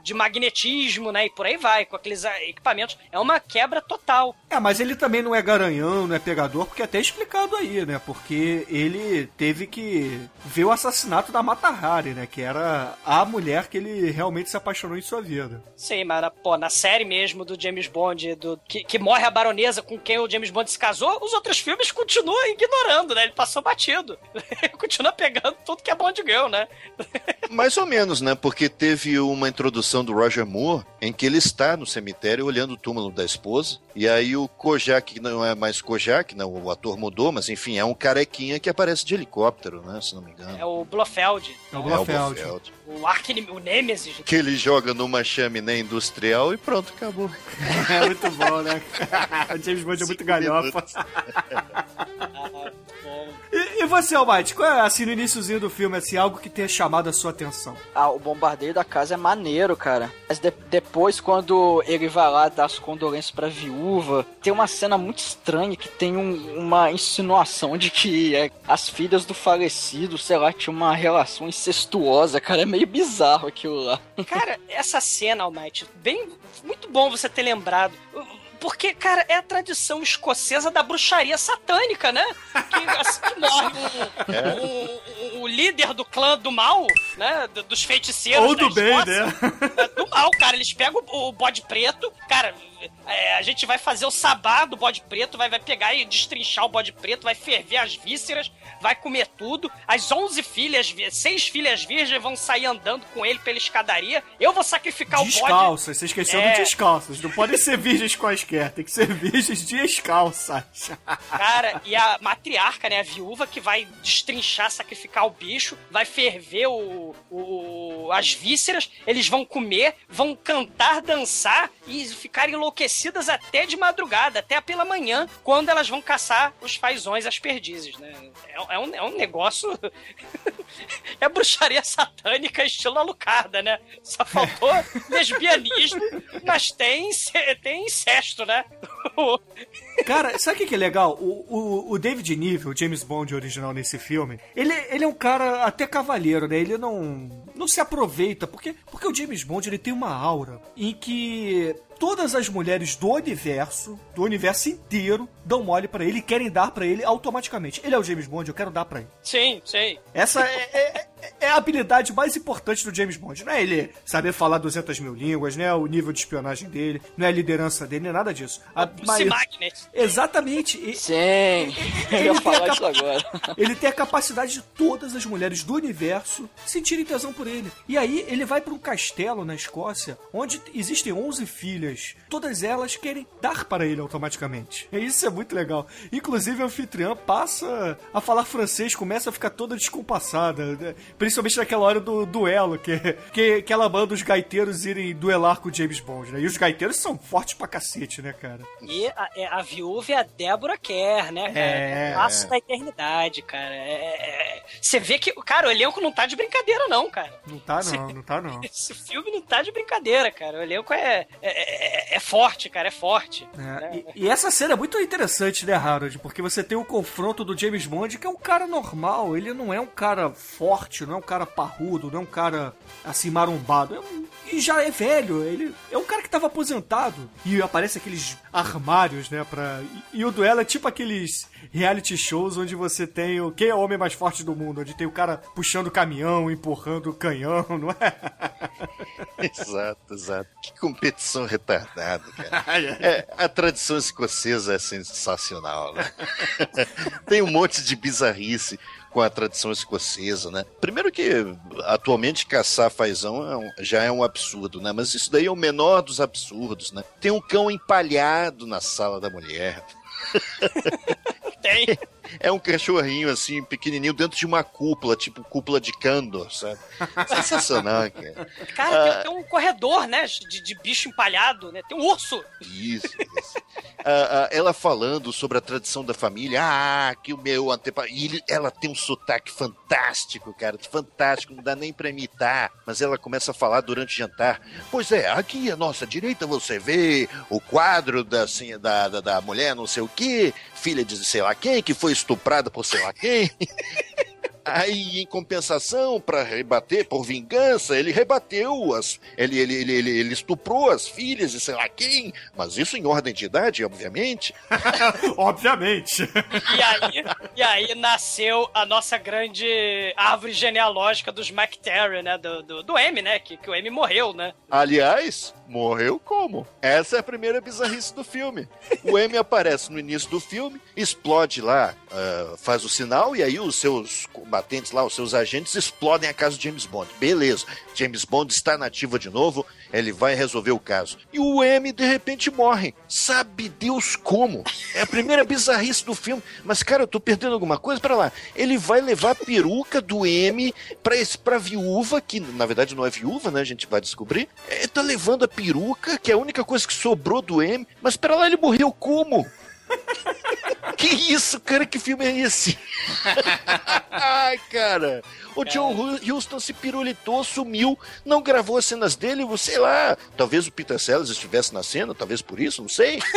de magnetismo, né? E por aí vai, com aqueles equipamentos. É uma quebra total. É, mas ele também não é garanhão, não é pegador, porque é até explicado aí, né? Porque ele teve que ver o assassinato da Mata Hari, né? Que era a mulher que ele realmente se apaixonou em sua vida. Sim, mas na- pô, na série mesmo do James Bond, do, que, que morre a baronesa com quem o James Bond se casou, os outros filmes continuam ignorando, né? Ele passou batido. Ele continua pegando tudo que é Bond Girl, né? Mais ou menos, né? Porque teve uma introdução do Roger Moore em que ele está no cemitério olhando o túmulo da esposa. E aí o Kojak, que não é mais Kojak, né? O ator mudou, mas enfim, é um carequinha que aparece de helicóptero, né? Se não me engano. É o Blofeld. É o É o Blofeld. Blofeld. O o Nemesis. Que ele joga numa chaminé industrial e pronto, acabou. É muito bom, né? o James Bond é muito galhofa. E, você, Almighty, qual é, assim, no iníciozinho do filme, assim, algo que tenha chamado a sua atenção? Ah, o bombardeio da casa é maneiro, cara. Mas de- depois, quando ele vai lá dar as condolências pra viúva, tem uma cena muito estranha que tem um- uma insinuação de que é, as filhas do falecido, sei lá, tinham uma relação incestuosa, cara. É meio bizarro aquilo lá. Cara, essa cena, Almighty, bem. Muito bom você ter lembrado. Porque, cara, é a tradição escocesa da bruxaria satânica, né? Que assim que morre o, o- o- o líder do clã do mal, né? do- Dos feiticeiros. Ou do bem, né? É do mal, cara. Eles pegam o, o bode preto, cara. É, a gente vai fazer o sabá do bode preto, vai, vai pegar e destrinchar o bode preto, vai ferver as vísceras, vai comer tudo. As 11 filhas, seis filhas virgens vão sair andando com ele pela escadaria. Eu vou sacrificar o bode. Descalças, você esqueceu É. do descalças. Não podem ser virgens quaisquer, tem que ser virgens descalças. Cara, e a matriarca, né, a viúva, que vai destrinchar, sacrificar o bicho, vai ferver o, o- as vísceras, eles vão comer, vão cantar, dançar e ficar enlouquecidas até de madrugada, até pela manhã, quando elas vão caçar os fazões, as perdizes, né? É, é um, é um negócio... é bruxaria satânica estilo Alucarda, né? Só faltou lesbianismo, mas tem, tem incesto, né? Cara, sabe o que é legal? O, o, o David Niven, o James Bond original nesse filme, ele, ele é um cara até cavalheiro, né? Ele não, não se aproveita, porque, porque o James Bond ele tem uma aura em que todas as mulheres do universo, do universo inteiro, dão mole pra ele e querem dar pra ele automaticamente. Ele é o James Bond, eu quero dar pra ele. Sim, sim. Essa é, é- é a habilidade mais importante do James Bond. Não é ele saber falar 200 mil línguas, não é o nível de espionagem dele, não é a liderança dele, não é nada disso. A maior- Magnet. Exatamente. E- Sim, eu ia falar isso agora. Ele tem a capacidade de todas as mulheres do universo sentirem tesão por ele. E aí ele vai para um castelo na Escócia, onde existem 11 filhas. Todas elas querem dar para ele automaticamente. Isso é muito legal. Inclusive a anfitriã passa a falar francês, começa a ficar toda descompassada. né? Principalmente naquela hora do duelo, que, que, que ela manda os gaiteiros irem duelar com o James Bond, né? E os gaiteiros são fortes pra cacete, né, cara? E a, é, a viúva é a Débora Kerr, né, cara? É. Laço da eternidade, cara. É, é, Você vê que, cara, o elenco não tá de brincadeira, não, cara. Não tá não, não tá não. Esse filme não tá de brincadeira, cara. O elenco é, é, é- é forte, cara, é forte. É, e, e essa cena é muito interessante, né, Harold? Porque você tem o confronto do James Bond, que é um cara normal. Ele não é um cara forte, não é um cara parrudo, não é um cara assim marombado. É um- e já é velho. Ele é um cara que tava aposentado. E aparece aqueles armários, né? Pra... E, e o duelo é tipo aqueles reality shows onde você tem o quem é o homem mais forte do mundo, onde tem o cara puxando o caminhão, empurrando canhão, não é? Exato, exato. Que competição retardada, cara. É, a tradição escocesa é sensacional, né? Tem um monte de bizarrice com a tradição escocesa, né? Primeiro que atualmente caçar fazão é um- já é um absurdo, né? Mas isso daí é o menor dos absurdos, né? Tem um cão empalhado na sala da mulher. Tem. É um cachorrinho assim, pequenininho, dentro de uma cúpula, tipo cúpula de Kandor, sabe? Sensacional, cara. Cara, Ah. tem, tem um corredor, né? De, de bicho empalhado, né? Tem um urso. Isso, isso. Ah, ah, ela falando sobre a tradição da família, ah, que o meu antepassado. E ele- ela tem um sotaque fantástico, cara, fantástico, não dá nem pra imitar. Mas ela começa a falar durante o jantar. Pois é, aqui à nossa direita você vê o quadro da, assim, da, da, da mulher não sei o quê, filha de sei lá quem, que foi estuprada por sei lá quem. Aí, em compensação, pra rebater, por vingança, ele rebateu as. Ele, ele, ele, ele, ele estuprou as filhas de sei lá quem, mas isso em ordem de idade, obviamente. Obviamente. E aí, e aí nasceu a nossa grande árvore genealógica dos McTerry, né? Do, do, do M, né? Que, que o M morreu, né? Aliás, morreu como? Essa é a primeira bizarrice do filme. O M aparece no início do filme, explode lá, ah, faz o sinal, e aí os seus combatentes lá, os seus agentes, explodem a casa de James Bond. Beleza, James Bond está nativa de novo, ele vai resolver o caso. E o M, de repente, morre. Sabe Deus como? É a primeira bizarrice do filme. Mas, cara, eu tô perdendo alguma coisa? Pra lá. Ele vai levar a peruca do M pra, esse, pra viúva, que na verdade não é viúva, né? A gente vai descobrir. Ele tá levando a peruca, que é a única coisa que sobrou do M. Mas pera lá, ele morreu como? Que isso, cara? Que filme é esse? Ai, cara. O John Hu- Huston se pirulitou, sumiu, não gravou as cenas dele, sei lá. Talvez o Peter Sellers estivesse na cena, talvez por isso, não sei.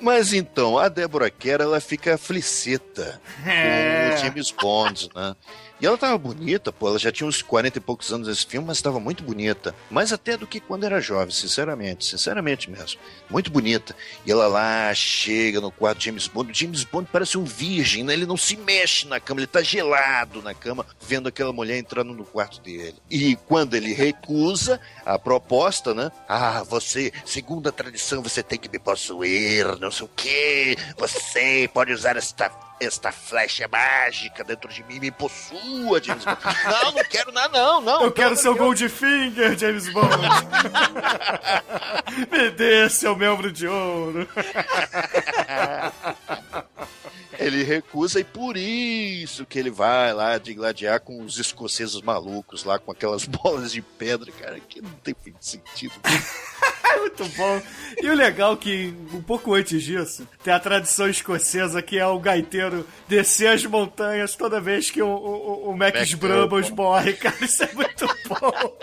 Mas então, a Débora Kerr, ela fica fliceta É. com o James Bond, né? E ela tava bonita, pô, ela já tinha uns 40 e poucos anos nesse filme, mas tava muito bonita. Mais até do que quando era jovem, sinceramente, sinceramente mesmo. Muito bonita. E ela lá chega no quarto de James Bond. O James Bond parece um virgem, né? Ele não se mexe na cama, ele tá gelado na cama, vendo aquela mulher entrando no quarto dele. E quando ele recusa a proposta, né? Ah, você, segundo a tradição, você tem que me possuir, não sei o quê. Você pode usar esta esta flecha mágica dentro de mim me possua, James Bond. Não, não quero nada, não, não. Eu quero seu Goldfinger, James Bond. Me dê seu membro de ouro. Ele recusa e por isso que ele vai lá de gladiar com os escoceses malucos lá com aquelas bolas de pedra, cara, que não tem sentido. É muito bom. E o legal é que, um pouco antes disso, tem a tradição escocesa que é o gaiteiro descer as montanhas toda vez que o, o, o Max Brambos. morre, cara. Isso é muito bom.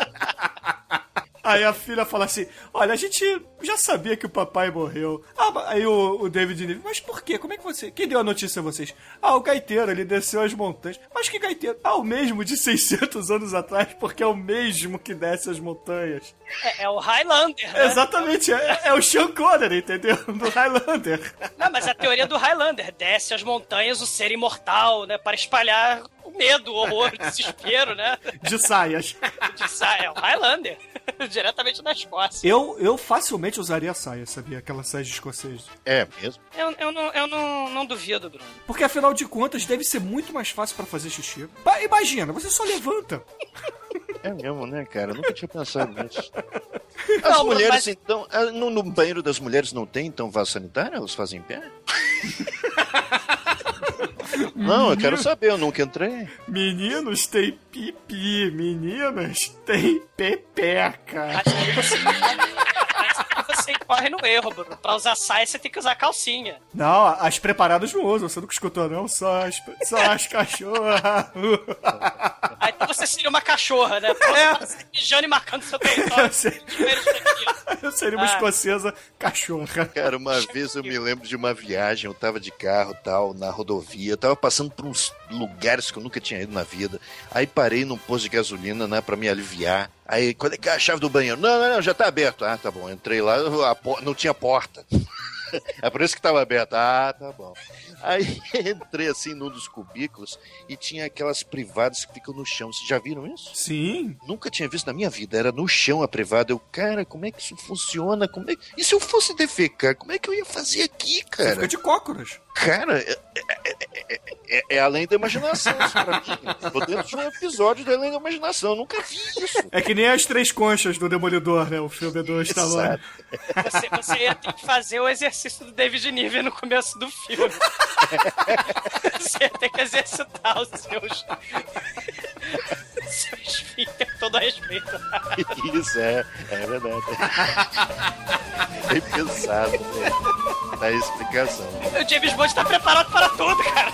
Aí a filha fala assim: Olha, a gente já sabia que o papai morreu. Ah, aí o, o David Niven, mas por quê? Como é que você. Quem deu a notícia a vocês? Ah, o gaiteiro, ele desceu as montanhas. Mas que gaiteiro? Ah, o mesmo de 600 anos atrás, porque é o mesmo que desce as montanhas. É, é o Highlander, né? Exatamente, é, é o Sean Connery, entendeu? Do Highlander. Não, mas a teoria do Highlander desce as montanhas o ser imortal, né? Para espalhar medo, horror, desespero, né? De saias. De saia. É o Highlander. Diretamente da Escócia. Eu, eu facilmente usaria a saia, sabia? Aquela saia de escocês. É mesmo? Eu, eu, não, eu não, não duvido, Bruno. Porque afinal de contas deve ser muito mais fácil pra fazer xixi. Ba- imagina, você só levanta. É mesmo, né, cara? Eu nunca tinha pensado nisso. As Não, mulheres, mas- então, ah, no, no banheiro das mulheres não tem, então, vaso sanitário? Elas fazem em pé? Não, eu quero saber, eu nunca entrei. Meninos têm pipi, meninas têm pepeca. Aí você, aí você corre no erro, Bruno. Pra usar saia, você tem que usar calcinha. Não, as preparadas não usam, você nunca escutou não, só as, só as cachorras. Aí então você seria uma cachorra, né? É. ser mijando e marcando seu território. Eu femininos. Eu seria uma Ah. escocesa cachorra. Cara, uma vez eu me lembro de uma viagem, eu tava de carro tal, na rodovia, eu tava passando por uns lugares que eu nunca tinha ido na vida. Aí parei num posto de gasolina, né, pra me aliviar. Aí, quando é que é a chave do banheiro? Não, não, não, já tá aberto. Ah, tá bom. Entrei lá, não tinha porta. É por isso que tava aberto. Ah, tá bom. Aí entrei assim num dos cubículos e tinha aquelas privadas que ficam no chão. Vocês já viram isso? Sim. Nunca tinha visto na minha vida. Era no chão a privada. Eu, cara, como é que isso funciona? Como é... E se eu fosse defecar, como é que eu ia fazer aqui, Você cara? fica de cócoras. Cara, é, é- é- é- é além da imaginação isso pra mim. Tô dentro de um episódio do Além da Imaginação. Eu nunca vi isso. É que nem as três conchas do Demolidor, né? O filme do Stallone. Você, você ia ter que fazer o exercício do David Niven no começo do filme. Você ia ter que exercitar os seus. Seus esfíncter com todo respeito. Isso, é, é verdade. Bem pensado, né? Tá a explicação. O James Bond tá preparado para tudo, cara.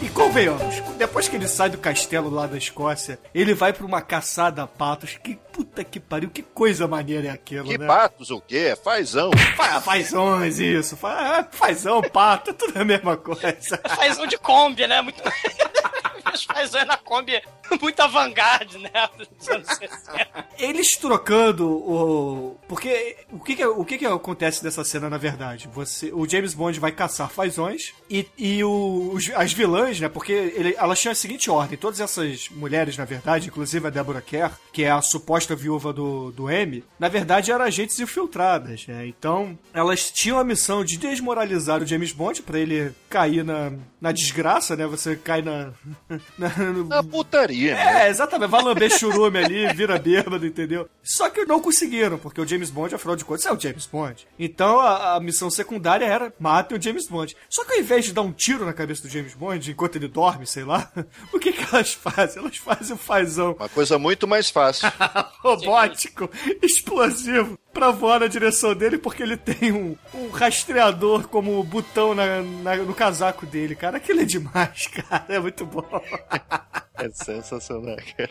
E convenhamos, depois que ele sai do castelo lá da Escócia, ele vai pra uma caçada a patos. Que puta que pariu, que coisa maneira é aquilo, Que né? patos o quê? É fazão. Fa- Fazões, isso. Fa- Fazão, pato, tudo a mesma coisa. Faz um de Kombi, né? Muito. Os fazões na Kombi muito avant-garde, né? Dos anos 60. Eles trocando o. Porque o que que, o que que acontece nessa cena, na verdade? Você, o James Bond vai caçar fazões e, e o- os- as vilãs, né? Porque ele, elas tinham a seguinte ordem: todas essas mulheres, na verdade, inclusive a Deborah Kerr, que é a suposta viúva do, do M, na verdade eram agentes infiltradas, né? Então elas tinham a missão de desmoralizar o James Bond pra ele cair na, na desgraça, né? Você cai na. Na- no- Na putaria, né? é, exatamente. Vai lamber churume ali, vira bêbado, entendeu? Só que não conseguiram, porque o James Bond, afinal de contas, é o James Bond. Então a, a missão secundária era matem o James Bond. Só que ao invés de dar um tiro na cabeça do James Bond enquanto ele dorme, sei lá, o que, que elas fazem? Elas fazem um fazão Uma coisa muito mais fácil. robótico, explosivo, pra voar na direção dele, porque ele tem um, um rastreador como botão na, na- no casaco dele, cara. Aquilo é demais, cara. É muito bom. É sensacional, cara.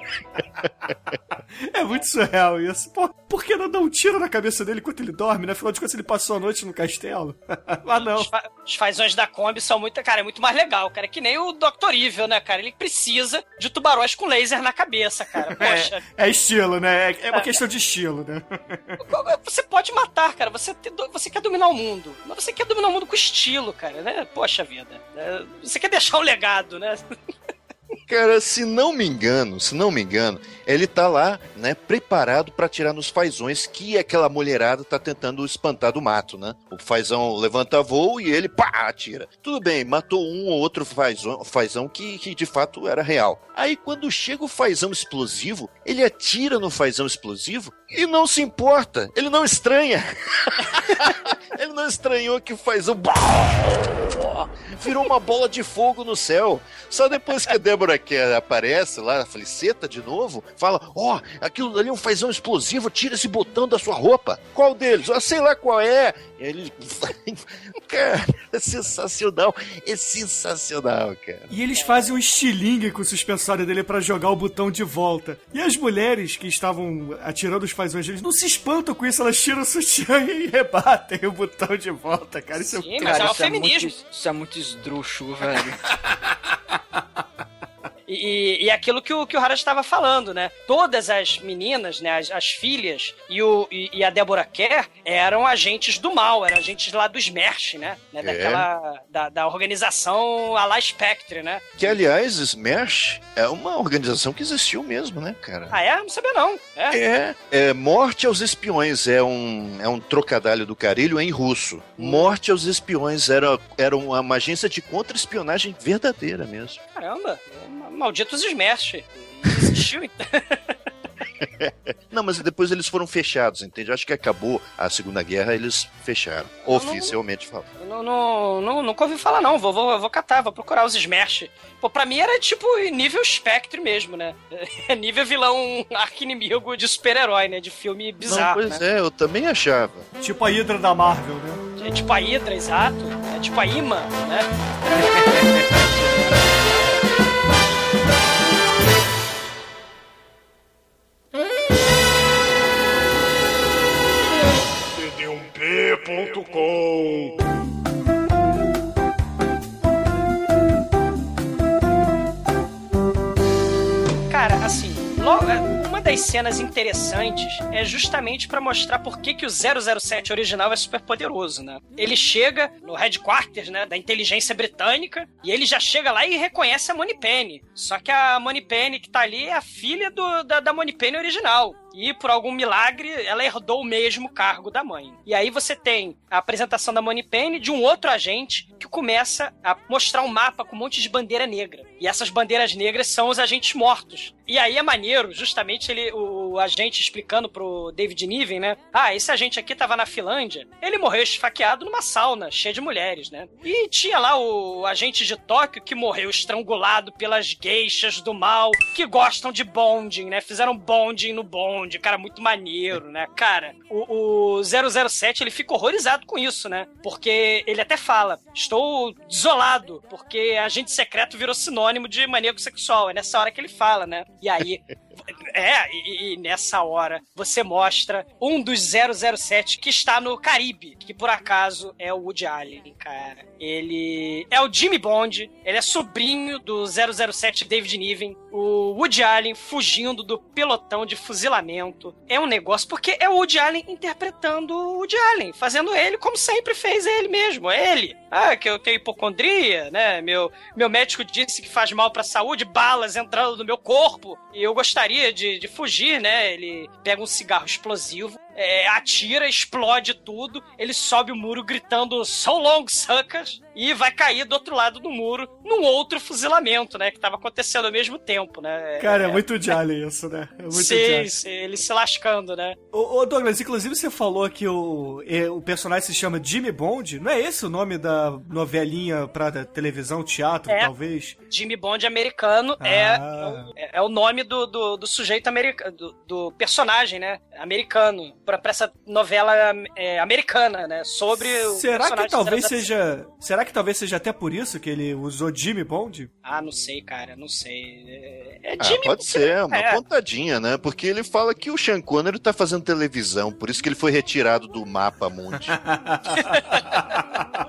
É muito surreal isso. Pô, por que não dar um tiro na cabeça dele enquanto ele dorme, né? Afinal de contas, ele passou a noite no castelo. ah, não. Os, fa- os fazões da Kombi são muito, cara, é muito mais legal, cara. É que nem o Dr. Evil, né, cara? Ele precisa de tubarões com laser na cabeça, cara. Poxa, É, é estilo, né? É, é uma questão de estilo, né? você pode matar, cara. Você, te- você quer dominar o mundo. Mas você quer dominar o mundo com estilo, cara, né? Poxa vida. É, Você quer deixar um legado, né? Cara, se não me engano, se não me engano, ele tá lá, né, preparado pra atirar nos fazões que aquela mulherada tá tentando espantar do mato, né? O fazão levanta voo e ele, pá, atira. Tudo bem, matou um ou outro fazão, fazão que, que de fato era real. Aí quando chega o fazão explosivo, ele atira no fazão explosivo e não se importa, ele não estranha. ele não estranhou que o fazão virou uma bola de fogo no céu. Só depois que a Débora Kerr aparece lá, Feliceta de novo, fala: Ó, aquilo ali é um fazão explosivo, tira esse botão da sua roupa. Qual deles? Ah, sei lá qual é. E ele. cara, é sensacional. É sensacional, cara. E eles fazem um estilingue com o suspensório dele pra jogar o botão de volta. E as mulheres que estavam atirando os fazões deles não se espantam com isso, elas tiram o sutiã e rebatem o botão de volta, cara. Isso é Sim, muito mas é o isso é, muito, feminismo. isso é muito esdrúxulo, velho. E, e aquilo que o, que o Harald estava falando, né? Todas as meninas, né? As, as filhas e, o, e, e a Débora Kerr eram agentes do mal, eram agentes lá do SMERSH, né? né? Daquela. Da, da organização a la Spectre, né? Que, aliás, Smash é uma organização que existiu mesmo, né, cara? Ah, é? Não sabia não. É. É, é Morte aos Espiões é um, é um trocadilho do carilho em russo. Morte aos Espiões era, era uma agência de contra-espionagem verdadeira mesmo. Caramba, malditos SMERSH. Existiu, então. Não, mas depois eles foram fechados, entende? Acho que acabou a Segunda Guerra, eles fecharam. Oficialmente falando. Não, não, não, nunca ouvi falar, não. Vou, vou, vou catar, vou procurar os Smash. Pô, pra mim era tipo nível Spectre mesmo, né? nível vilão arqui-inimigo de super-herói, né? De filme bizarro. Não, pois né? é, eu também achava. Tipo a Hydra da Marvel, né? É tipo a Hydra, exato. É tipo a Ima, né? td1p.com Cara, assim, logo, das cenas interessantes é justamente pra mostrar por que, que o 007 original é super poderoso, né? Ele chega no headquarters, né, da inteligência britânica, e ele já chega lá e reconhece a Moneypenny. Só que a Moneypenny que tá ali é a filha do, da, da Moneypenny original. E por algum milagre, ela herdou o mesmo cargo da mãe. E aí você tem a apresentação da Moneypenny de um outro agente que começa a mostrar um mapa com um monte de bandeira negra. E essas bandeiras negras são os agentes mortos. E aí é maneiro, justamente ele, o agente explicando pro David Niven, né? Ah, esse agente aqui tava na Finlândia. Ele morreu esfaqueado numa sauna cheia de mulheres, né? E tinha lá o agente de Tóquio que morreu estrangulado pelas geixas do mal que gostam de bonding, né? Fizeram bonding no bonding, cara, muito maneiro, né? Cara, o, o 007 ele fica horrorizado com isso, né? Porque ele até fala: Estou desolado, porque agente secreto virou sinônimo de maníaco sexual. É nessa hora que ele fala, né? E aí. É, e, e, nessa hora você mostra um dos 007 que está no Caribe, que por acaso é o Woody Allen, cara. Ele é o Jimmy Bond, ele é sobrinho do 007 David Niven, o Woody Allen fugindo do pelotão de fuzilamento. É um negócio, porque é o Woody Allen interpretando o Woody Allen, fazendo ele como sempre fez ele mesmo, ele. Ah, que eu tenho hipocondria, né? Meu, meu médico disse que faz mal pra saúde, balas entrando no meu corpo, e eu gostaria de, de fugir, né? Ele pega um cigarro explosivo, é, atira, explode tudo, ele sobe o muro gritando So long, suckers, e vai cair do outro lado do muro num outro fuzilamento, né? Que tava acontecendo ao mesmo tempo, né? Cara, é, é muito Alien isso, né? É muito sim, sim, ele se lascando, né? Ô, ô, Douglas, inclusive você falou que o, o personagem se chama Jimmy Bond, não é esse o nome da novelinha pra televisão, teatro, é, talvez? Jimmy Bond americano ah. é, é, o nome do, do, do sujeito americano, do, do, personagem, né? Americano, pra, pra essa novela é, americana, né? Sobre Será que talvez seja. Será que talvez seja até por isso que ele usou Jimmy Bond? Ah, não sei, cara, não sei. É, é ah, Jimmy pode ser, uma é. pontadinha, né? Porque ele fala que o Sean Connery tá fazendo televisão, por isso que ele foi retirado do mapa mundi.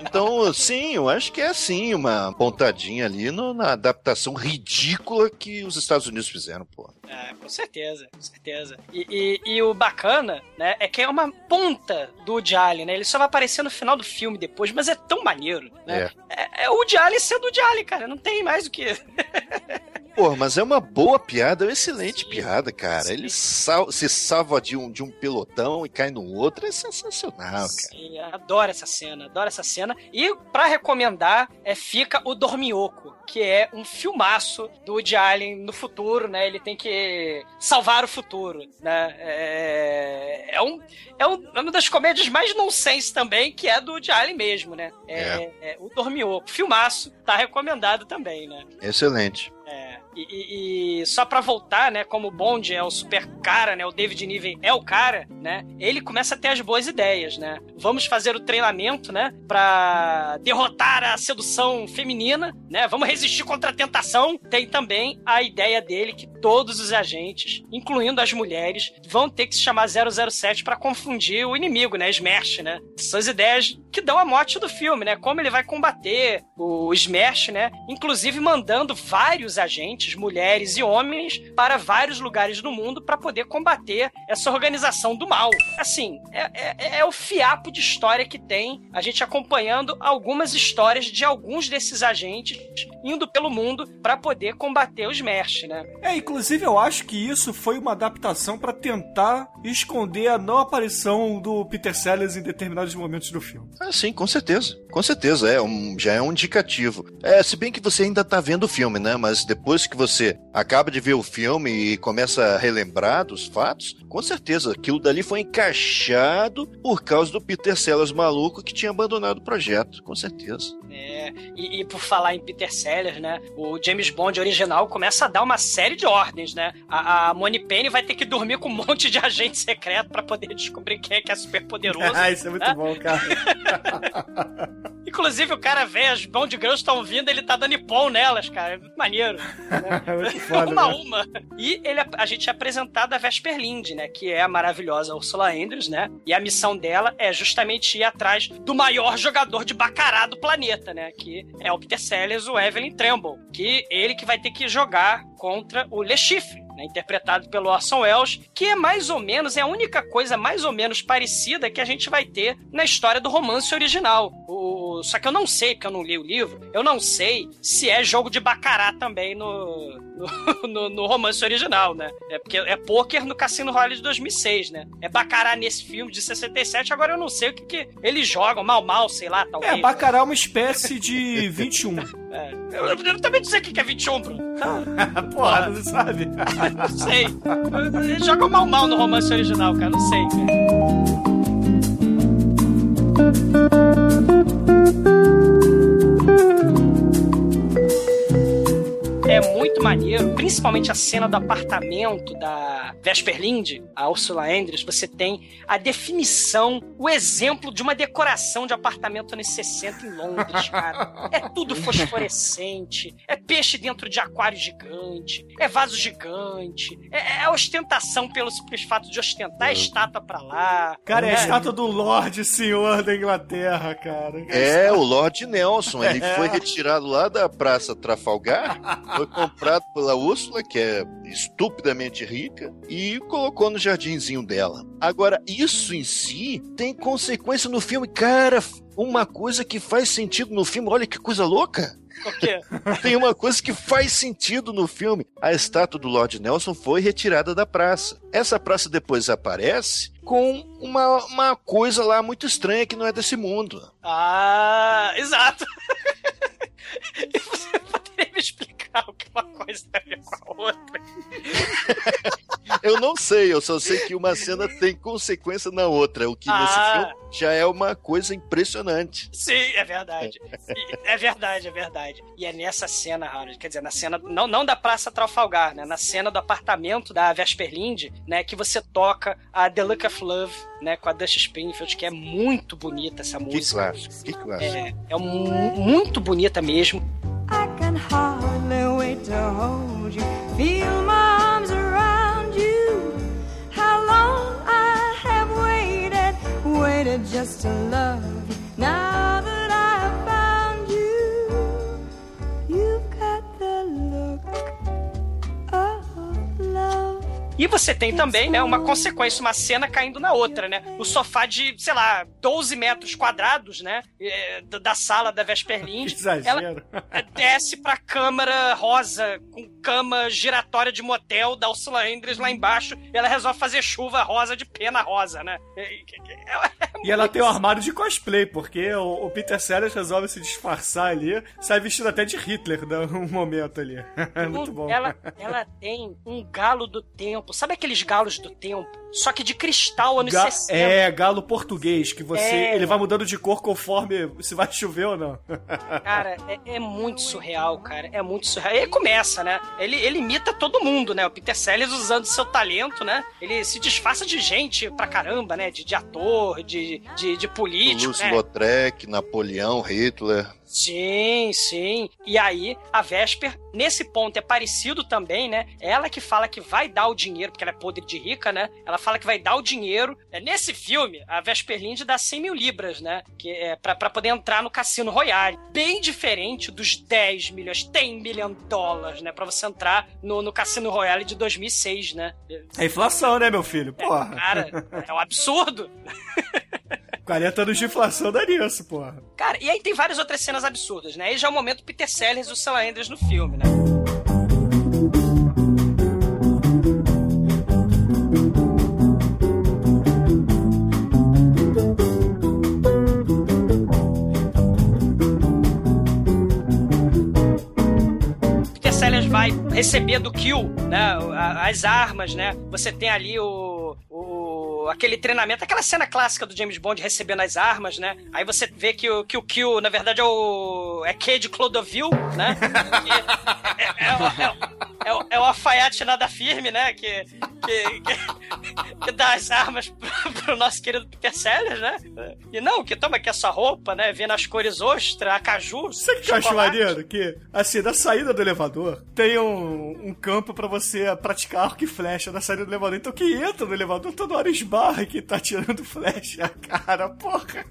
então, sim, eu acho que é assim, uma pontadinha ali no, na adaptação ridícula que os Estados Unidos fizeram, pô. É, com certeza, com certeza. E, e, e, o bacana, né, é que é uma ponta do Woody Allen, né? Ele só vai aparecer no final do filme depois, mas é tão maneiro, né? É, é, é o Woody Allen sendo o Woody Allen, cara. Não tem mais o que... Pô, mas é uma boa piada, é uma excelente sim, piada, cara. Sim. Ele sal se salva de um, de um pelotão e cai no outro, é sensacional, cara. Sim, adoro essa cena, adoro essa cena. E para recomendar, é, fica o Dorminhoco, que é um filmaço do Woody Allen no futuro, né? Ele tem que salvar o futuro, né? É, é, um, é, um, é uma das comédias mais nonsense também, que é do Woody Allen mesmo, né? É, é. é o Dorminhoco. Filmaço, tá recomendado também, né? Excelente. É. E, e, e, só pra voltar, né? Como o Bond é o super cara, né? O David Niven é o cara, né? Ele começa a ter as boas ideias, né? Vamos fazer o treinamento, né? Pra derrotar a sedução feminina, né? Vamos resistir contra a tentação. Tem também a ideia dele que todos os agentes, incluindo as mulheres, vão ter que se chamar 007 para confundir o inimigo, né? Smash, né? São as ideias que dão a morte do filme, né? Como ele vai combater o Smash, né? Inclusive mandando vários agentes, mulheres e homens, para vários lugares do mundo para poder combater essa organização do mal. Assim, é, é, é, o fiapo de história que tem a gente acompanhando algumas histórias de alguns desses agentes indo pelo mundo para poder combater os Smash, né? É, inclusive eu acho que isso foi uma adaptação para tentar esconder a não aparição do Peter Sellers em determinados momentos do filme. Ah, sim, com certeza. Com certeza, é um, já é um indicativo. É, se bem que você ainda tá vendo o filme, né? Mas depois que você acaba de ver o filme e começa a relembrar dos fatos, com certeza aquilo dali foi encaixado por causa do Peter Sellers maluco que tinha abandonado o projeto, com certeza. É, e, e por falar em Peter Sellers, né? O James Bond original começa a dar uma série de ordens, né? A, a Moni Penny vai ter que dormir com um monte de agente secreto para poder descobrir quem é que é super poderoso. ah, isso é muito né? bom, cara. Inclusive, o cara vê, as Bond Girls estão vindo, ele tá dando ipom nelas, cara. É maneiro. Né? É foda, uma a né? uma. E ele, a gente é apresentado a Vesper Lind, né? Que é a maravilhosa Ursula Andrews, né? E a missão dela é justamente ir atrás do maior jogador de bacará do planeta, né? Que é o Peter Sellers, o Evelyn Tremble. Que ele que vai ter que jogar contra o Le Chiffre. Né, interpretado pelo Orson Welles, que é mais ou menos, é a única coisa mais ou menos parecida que a gente vai ter na história do romance original. O, só que eu não sei, porque eu não li o livro, eu não sei se é jogo de bacará também no, no, no- no romance original, né? É porque é pôquer no Cassino Royale de 2006, né? É bacará nesse filme de 67, agora eu não sei o que, que eles jogam, mal, mal, sei lá, talvez. É, Bacará é uma espécie de 21. É. Eu, eu, eu também dizer o que é 21, Bruno. Porra, você sabe? não sei. Eles jogam mal mal no romance original, cara. Não sei, cara. É muito maneiro, principalmente a cena do apartamento da Vesper Lind, a Ursula Andrews, você tem a definição, o exemplo de uma decoração de apartamento anos 60 em Londres, cara. É tudo fosforescente, é peixe dentro de aquário gigante, é vaso gigante, é, é ostentação pelo simples fato de ostentar a estátua pra lá. Cara, é a né? estátua do Lorde Senhor da Inglaterra, cara. É, o Lord Nelson. Ele É. foi retirado lá da Praça Trafalgar, foi comprado pela Úrsula, que é estupidamente rica, e colocou no jardinzinho dela. Agora, isso em si tem consequência no filme. Cara, uma coisa que faz sentido no filme, olha que coisa louca. O quê? Tem uma coisa que faz sentido no filme. A estátua do Lord Nelson foi retirada da praça. Essa praça depois aparece com uma, uma coisa lá muito estranha que não é desse mundo. Ah, exato. E você poderia me explicar o que uma coisa tem a ver com a outra? Eu não sei, eu só sei que uma cena tem consequência na outra, o que nesse Ah. filme já é uma coisa impressionante. Sim, é verdade. É verdade, é verdade. E é nessa cena, Harold, quer dizer, na cena, não, não da Praça Trafalgar, né? Na cena do apartamento da Vesper Lind, né? Que você toca a The Look of Love, né? Com a Dusty Springfield, que é muito bonita essa Que música. clássico, que clássico. É, é mu- muito bonita mesmo. To hold you, feel my arms around you. How long I have waited, waited just to love E você tem também, né, uma consequência, uma cena caindo na outra, né? O sofá de, sei lá, 12 metros quadrados, né? é, da- sala da Vesper Lind. Exagero. Ela desce pra câmara rosa, com cama giratória de motel da Ursula Andress lá embaixo. E ela resolve fazer chuva rosa de pena rosa, né? É- E ela tem um armário de cosplay, porque o, Peter Sellers resolve se disfarçar ali, sai vestido até de Hitler num momento ali. É muito bom. Ela, ela tem um galo do tempo. Sabe aqueles galos do tempo? Só que de cristal anos Ga- 60. é, galo português, que você. É. Ele vai mudando de cor conforme se vai chover ou não. Cara, é, é muito surreal, cara. É muito surreal. E aí começa, né? Ele, ele imita todo mundo, né? O Peter Sellers usando seu talento, né? Ele se disfarça de gente pra caramba, né? De, de ator, de, de, de político, Lúcio né? Lautrec, Napoleão, Hitler. Sim, sim. E aí, a Vesper, nesse ponto, é parecido também, né? Ela que fala que vai dar o dinheiro, porque ela é podre de rica, né? Ela fala que vai dar o dinheiro. É, nesse filme, a Vesper Lind dá 100 mil libras, né? Que é pra, pra poder entrar no Cassino Royale. Bem diferente dos 10 milhões, 10 milhões de dólares, né? Pra você entrar no, no Cassino Royale de 2006, né? É inflação, né, meu filho? Porra. Cara, é um absurdo. 40 anos de inflação dá nisso, porra. Cara, e aí tem várias outras cenas absurdas, né? Aí já é o momento Peter Sellers e o Ursula Andress no filme, né? Peter Sellers vai receber do Kill, né? As armas, né? Você tem ali o. o aquele treinamento, aquela cena clássica do James Bond recebendo as armas, né? Aí você vê que o, que o Kill, na verdade, é o. É K de Clodovil, né? Que é, é, é, é, o- é o alfaiate nada firme, né? Que, que, que, que dá as armas pro, pro nosso querido Peter Sellers, né? E não, que toma aqui essa roupa, né? Vendo as cores ostra, acaju. Sabe o que eu acho maneiro? Que, assim, na saída do elevador, tem um, um campo pra você praticar arco e flecha na saída do elevador. Então quem entra no elevador toda hora esbarra que tá tirando flecha. Cara, porra.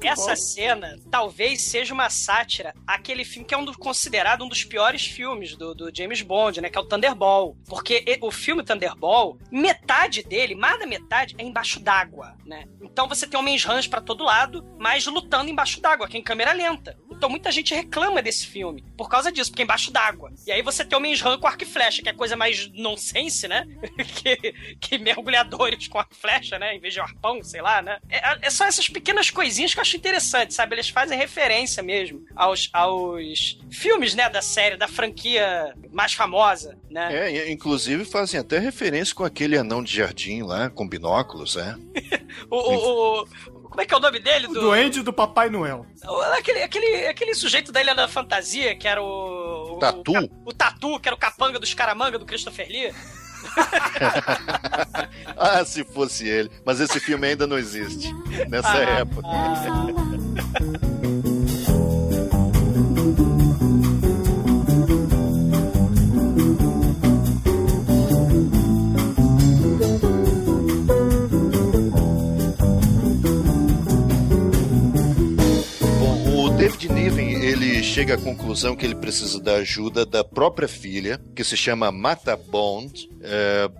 É Essa bom. cena talvez seja uma sátira àquele filme que é um dos, considerado um dos piores filmes do, do James Bond, né? Que é o Thunderball. Porque o filme Thunderball, metade dele, mais da metade, é embaixo d'água, né? Então você tem homens rãs pra todo lado, mas lutando embaixo d'água, que é em câmera lenta. Então muita gente reclama desse filme por causa disso, porque é embaixo d'água. E aí você tem homens rã com arco e flecha, que é coisa mais nonsense, né? que, que mergulhadores com arco e flecha, né? Em vez de arpão, sei lá, né? É, é só essas pequenas coisinhas que eu acho interessante, sabe? Eles fazem referência mesmo aos, aos filmes, né? Da série, da franquia mais famosa, né? É, inclusive fazem até referência com aquele anão de jardim lá, com binóculos, é. O, o- o- como é que é o nome dele? O duende do Papai Noel. Aquele, aquele, aquele sujeito da Ilha da Fantasia, que era o. o- Tatu? O, o Tatu, que era o capanga dos caramanga do Christopher Lee. Ah, se fosse ele. Mas esse filme ainda não existe. Nessa Ah, época. Bom, ele chega à conclusão que ele precisa da ajuda da própria filha, que se chama Mata Bond,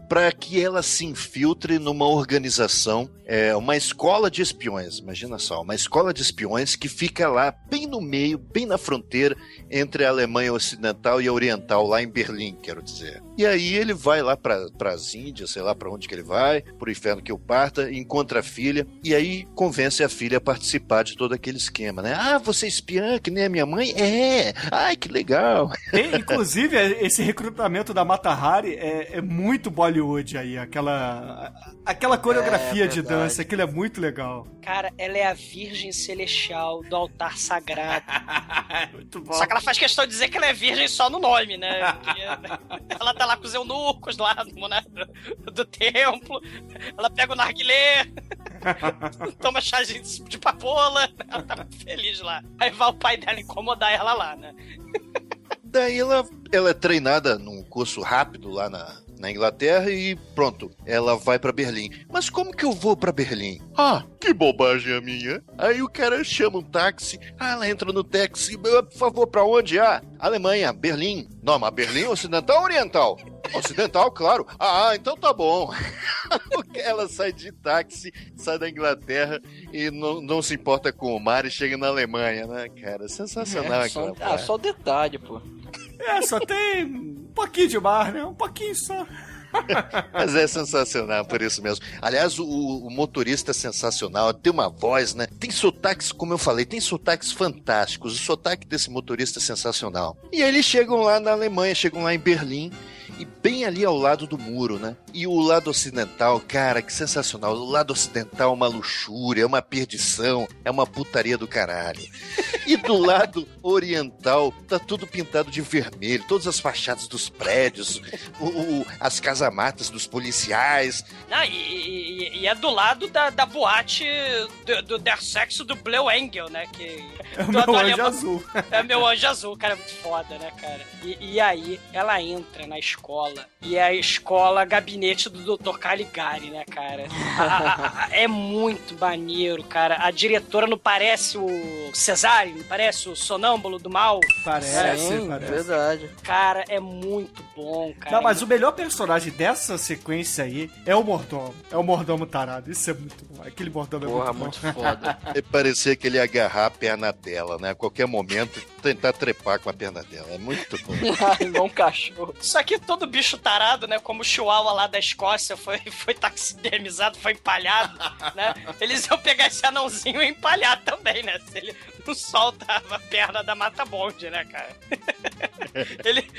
para que ela se infiltre numa organização, é, uma escola de espiões. Imagina só, uma escola de espiões que fica lá, bem no meio, bem na fronteira entre a Alemanha Ocidental e a Oriental, lá em Berlim, quero dizer. E aí ele vai lá para as Índias, sei lá para onde que ele vai, pro inferno que o parta, encontra a filha e aí convence a filha a participar de todo aquele esquema, né? Ah, você é espiã que nem a minha mãe? É! Ai, que legal! Tem, inclusive, esse recrutamento da Mata Hari é, é muito Bollywood aí. Aquela, aquela coreografia É de dança, aquilo é muito legal. Cara, ela é a Virgem Celestial do altar sagrado. muito bom. Só que ela faz questão de dizer que ela é virgem só no nome, né? Porque ela tá lá com os eunucos lá né? do, do templo. Ela pega o narguilé, toma chazinho de de papoula. Ela tá muito feliz lá. Aí vai o pai dela incomodar ela lá, né? Daí ela, ela é treinada num curso rápido lá na, na Inglaterra e pronto, ela vai pra Berlim. Mas como que eu vou pra Berlim? Ah, que bobagem a minha. Aí o cara chama um táxi, ah, ela entra no táxi, "Ah, por favor, pra onde? Ah, Alemanha, Berlim. Não, mas Berlim ocidental ou oriental? Ocidental, claro. Ah, então tá bom. ela sai de táxi, sai da Inglaterra e não, não se importa com o mar e chega na Alemanha, né, cara? Sensacional É, só, aquela ah, só detalhe, pô. É, só tem pouquinho de mar, né? Um pouquinho só. Mas é sensacional, por isso mesmo. Aliás, o, o motorista é sensacional, tem uma voz, né? Tem sotaques, como eu falei, tem sotaques fantásticos. O sotaque desse motorista é sensacional. E aí eles chegam lá na Alemanha, chegam lá em Berlim. E bem ali ao lado do muro, né? E o lado ocidental, cara, que sensacional. O lado ocidental é uma luxúria, é uma perdição, é uma putaria do caralho. E do lado oriental, tá tudo pintado de vermelho, todas as fachadas dos prédios, o- o- as casamatas dos policiais. Não, e, e- e é do lado da, da boate do, do Der Sexo do Blue Angel, né? Que, É o do- meu do anjo alemão- azul. É meu anjo azul, cara, muito foda, né, cara? E, e aí, ela entra na escola, e é a escola gabinete do Dr. Caligari, né, cara? A- a- a- é muito maneiro, cara. A diretora não parece o Cesare, não parece o sonâmbulo do mal? Parece, Sim, parece. verdade. Cara, é muito bom, cara. Não, mas o melhor personagem dessa sequência aí é o mordomo. É o mordomo tarado. Isso é muito bom. Aquele mordomo é Porra, muito, muito bom. foda. E parecia que ele ia agarrar a perna dela, né? A qualquer momento tentar trepar com a perna dela. É muito bom. Igual um cachorro. Só que todo bicho tarado né? Como o Chihuahua lá da Escócia foi, foi taxidermizado, foi empalhado, né? Eles iam pegar esse anãozinho e empalhar também, né? Se ele não solta a perna da Mata Bond, né, cara? ele,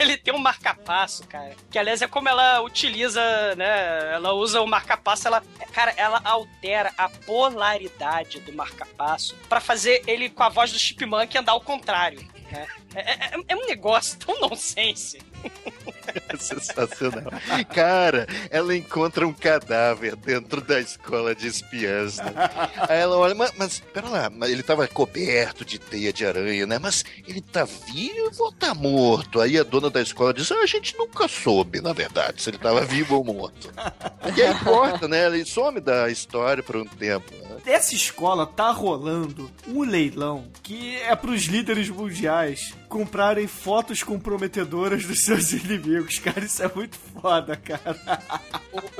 ele tem um marca-passo, cara. Que aliás é como ela utiliza, né? Ela usa o marca-passo, ela, cara, ela altera a polaridade do marca-passo fazer ele com a voz do Chipmunk andar ao contrário. né? É, é- é um negócio tão nonsense. Sensacional. Cara, ela encontra um cadáver dentro da escola de espiãs. Né? Aí ela olha, mas, mas pera lá, ele tava coberto de teia de aranha, né? Mas ele tá vivo ou tá morto? Aí a dona da escola diz: ah, a gente nunca soube, na verdade, se ele tava vivo ou morto. E aí corta, né? Ele some da história por um tempo. né? Essa escola tá rolando um leilão que é pros líderes mundiais comprarem fotos comprometedoras dos seus inimigos. Cara, isso é muito foda, cara.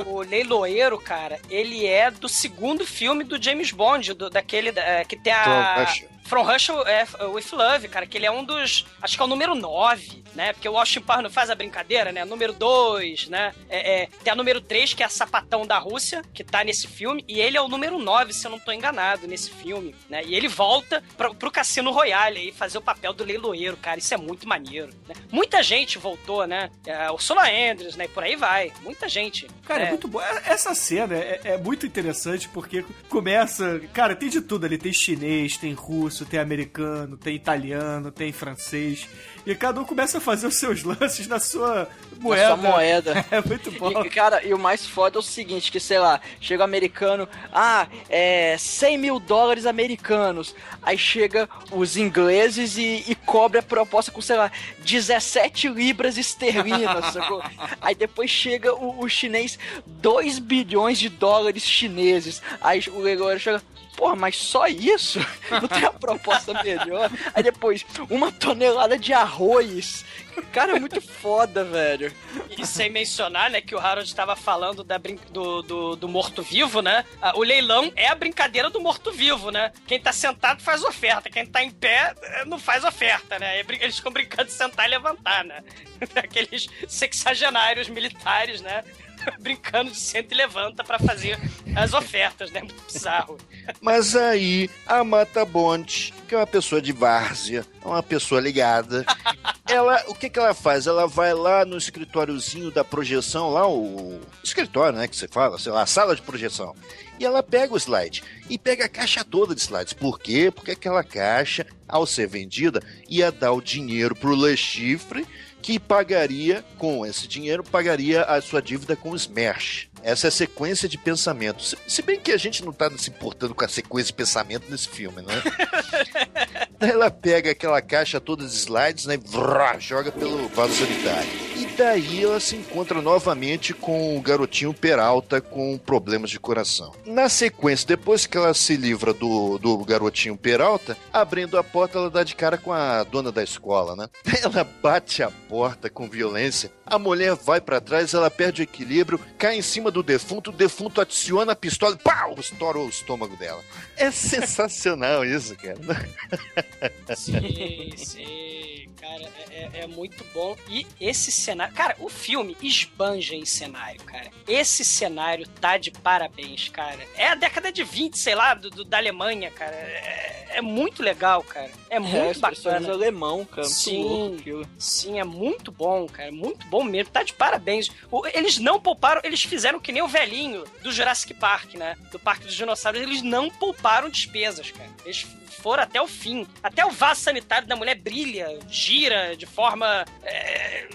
O, o leiloeiro, cara, ele é do segundo filme do James Bond, do- daquele é, que tem a. Russia. From Russia é, with Love, cara, que ele é um dos. Acho que é o número 9, né? Porque o Austin Powers não faz a brincadeira, né? Número 2, né? É, é, tem a número 3, que é a sapatão da Rússia, que tá nesse filme, e ele é o número 9, se eu não tô enganado, nesse filme, né? E ele volta pro, pro Cassino Royale aí fazer o papel do leiloeiro, cara. Isso é muito maneiro. Né? Muita gente voltou, né? É, Ursula Andrews, né? E por aí vai. Muita gente. Cara, é, É. muito bom. Essa cena é, é muito interessante porque começa. Cara, tem de tudo ali. Tem chinês, tem russo, tem americano, tem italiano, tem francês. E cada um começa a fazer os seus lances na sua moeda. sua moeda. É muito bom. E, cara, e o mais foda é o seguinte, que sei lá, chega o americano, ah, é 100 mil dólares americanos. Aí chega os ingleses e, e cobre a proposta com, sei lá, 17 libras esterlinas, sacou? Aí depois chega o, o chinês, 2 bilhões de dólares chineses. Aí o leiloeiro chega, porra, mas só isso? Não tem a proposta melhor? Aí depois, uma tonelada de arroz. Cara, é muito foda, velho. E sem mencionar, né, que o Harold estava falando da brin- do, do, do morto-vivo, né? O leilão é a brincadeira do morto-vivo, né? Quem tá sentado faz oferta, quem tá em pé eh, não faz oferta, né? É Eles ficam brincando de sentar e levantar, né? Aqueles sexagenários militares, né? Brincando de senta e levanta pra fazer as ofertas, né? Muito bizarro. Mas aí a Mata Bond, que é uma pessoa de várzea, uma pessoa ligada, ela, o que que ela faz? Ela vai lá no escritóriozinho da projeção, lá o escritório, né, que você fala, sei lá, a sala de projeção. E ela pega o slide e pega a caixa toda de slides. Por quê? Porque aquela caixa, ao ser vendida, ia dar o dinheiro pro Le Chiffre, que pagaria, com esse dinheiro, pagaria a sua dívida com o Smash. Essa é a sequência de pensamento. Se, bem que a gente não tá se importando com a sequência de pensamento nesse filme, né? Ela pega aquela caixa toda de slides, né? Vrá, joga pelo vaso sanitário. E daí ela se encontra novamente com o garotinho Peralta com problemas de coração. Na sequência, depois que ela se livra do, do garotinho Peralta, abrindo a porta, ela dá de cara com a dona da escola, né? Ela bate a porta com violência. A mulher vai pra trás, ela perde o equilíbrio, cai em cima do defunto, o defunto adiciona a pistola e pau! Estoura o estômago dela. É sensacional isso, cara. Sim, sim. Cara, é, é- é muito bom. E esse cenário. Cara, o filme esbanja em cenário, cara. Esse cenário tá de parabéns, cara. É a década de 20, sei lá, do, do- da Alemanha, cara. É, é muito legal, cara. É muito expressões bacana. alemão, cara. Muito Sim, sim, é muito bom, cara. Muito bom mesmo. Tá de parabéns. Eles não pouparam, eles fizeram que nem o velhinho do Jurassic Park, né? Do Parque dos Dinossauros. Eles não pouparam despesas, cara. Eles foram até o fim. Até o vaso sanitário da mulher brilha, gira de forma é,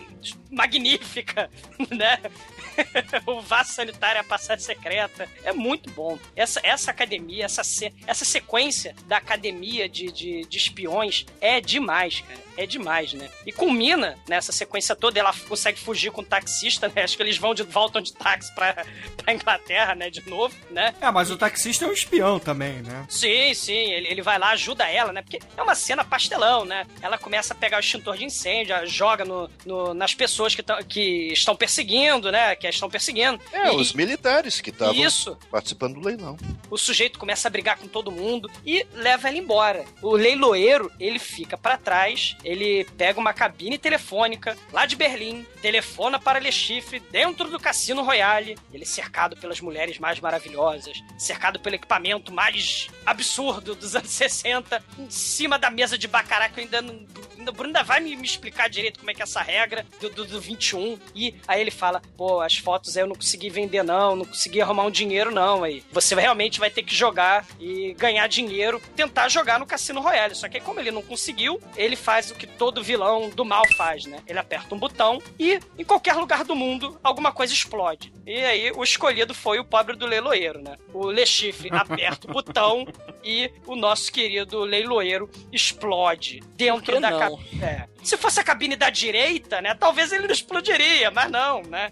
magnífica, né? o vaso sanitário é a passagem secreta. É muito bom. Essa, essa academia, essa, se- essa sequência da academia de, de, de espiões é demais, cara. É demais, né? E culmina nessa sequência toda, ela consegue fugir com o taxista, né? Acho que eles vão de, voltam de táxi pra, pra Inglaterra, né? De novo, né? É, mas o taxista é um espião também, né? Sim, sim, ele, ele vai lá, ajuda ela, né? Porque é uma cena pastelão, né? Ela começa a pegar o extintor de incêndio, joga no, no- nas pessoas que, tão- que estão perseguindo, né? Que estão perseguindo. É, E- os militares que estavam participando do leilão. o sujeito começa a brigar com todo mundo e leva ela embora. O leiloeiro, ele fica pra trás, ele pega uma cabine telefônica lá de Berlim, telefona para Le Chiffre dentro do Cassino Royale. Ele é cercado pelas mulheres mais maravilhosas, cercado pelo equipamento mais absurdo dos anos 60, em cima da mesa de baccarat que eu ainda não... ainda- O Bruno ainda vai me, me explicar direito como é que é essa regra do, do, do 21. E aí ele fala, pô, as fotos aí eu não consegui vender não, não consegui arrumar um dinheiro não. Aí você realmente vai ter que jogar e ganhar dinheiro, tentar jogar no Cassino Royale. Só que aí, como ele não conseguiu, ele faz o que todo vilão do mal faz, né? Ele aperta um botão e em qualquer lugar do mundo alguma coisa explode. E aí o escolhido foi o pobre do leiloeiro, né? O Le Chiffre aperta o botão e o nosso querido leiloeiro explode dentro da cabine. É. Se fosse a cabine da direita, né? Talvez ele não explodiria, mas não, né?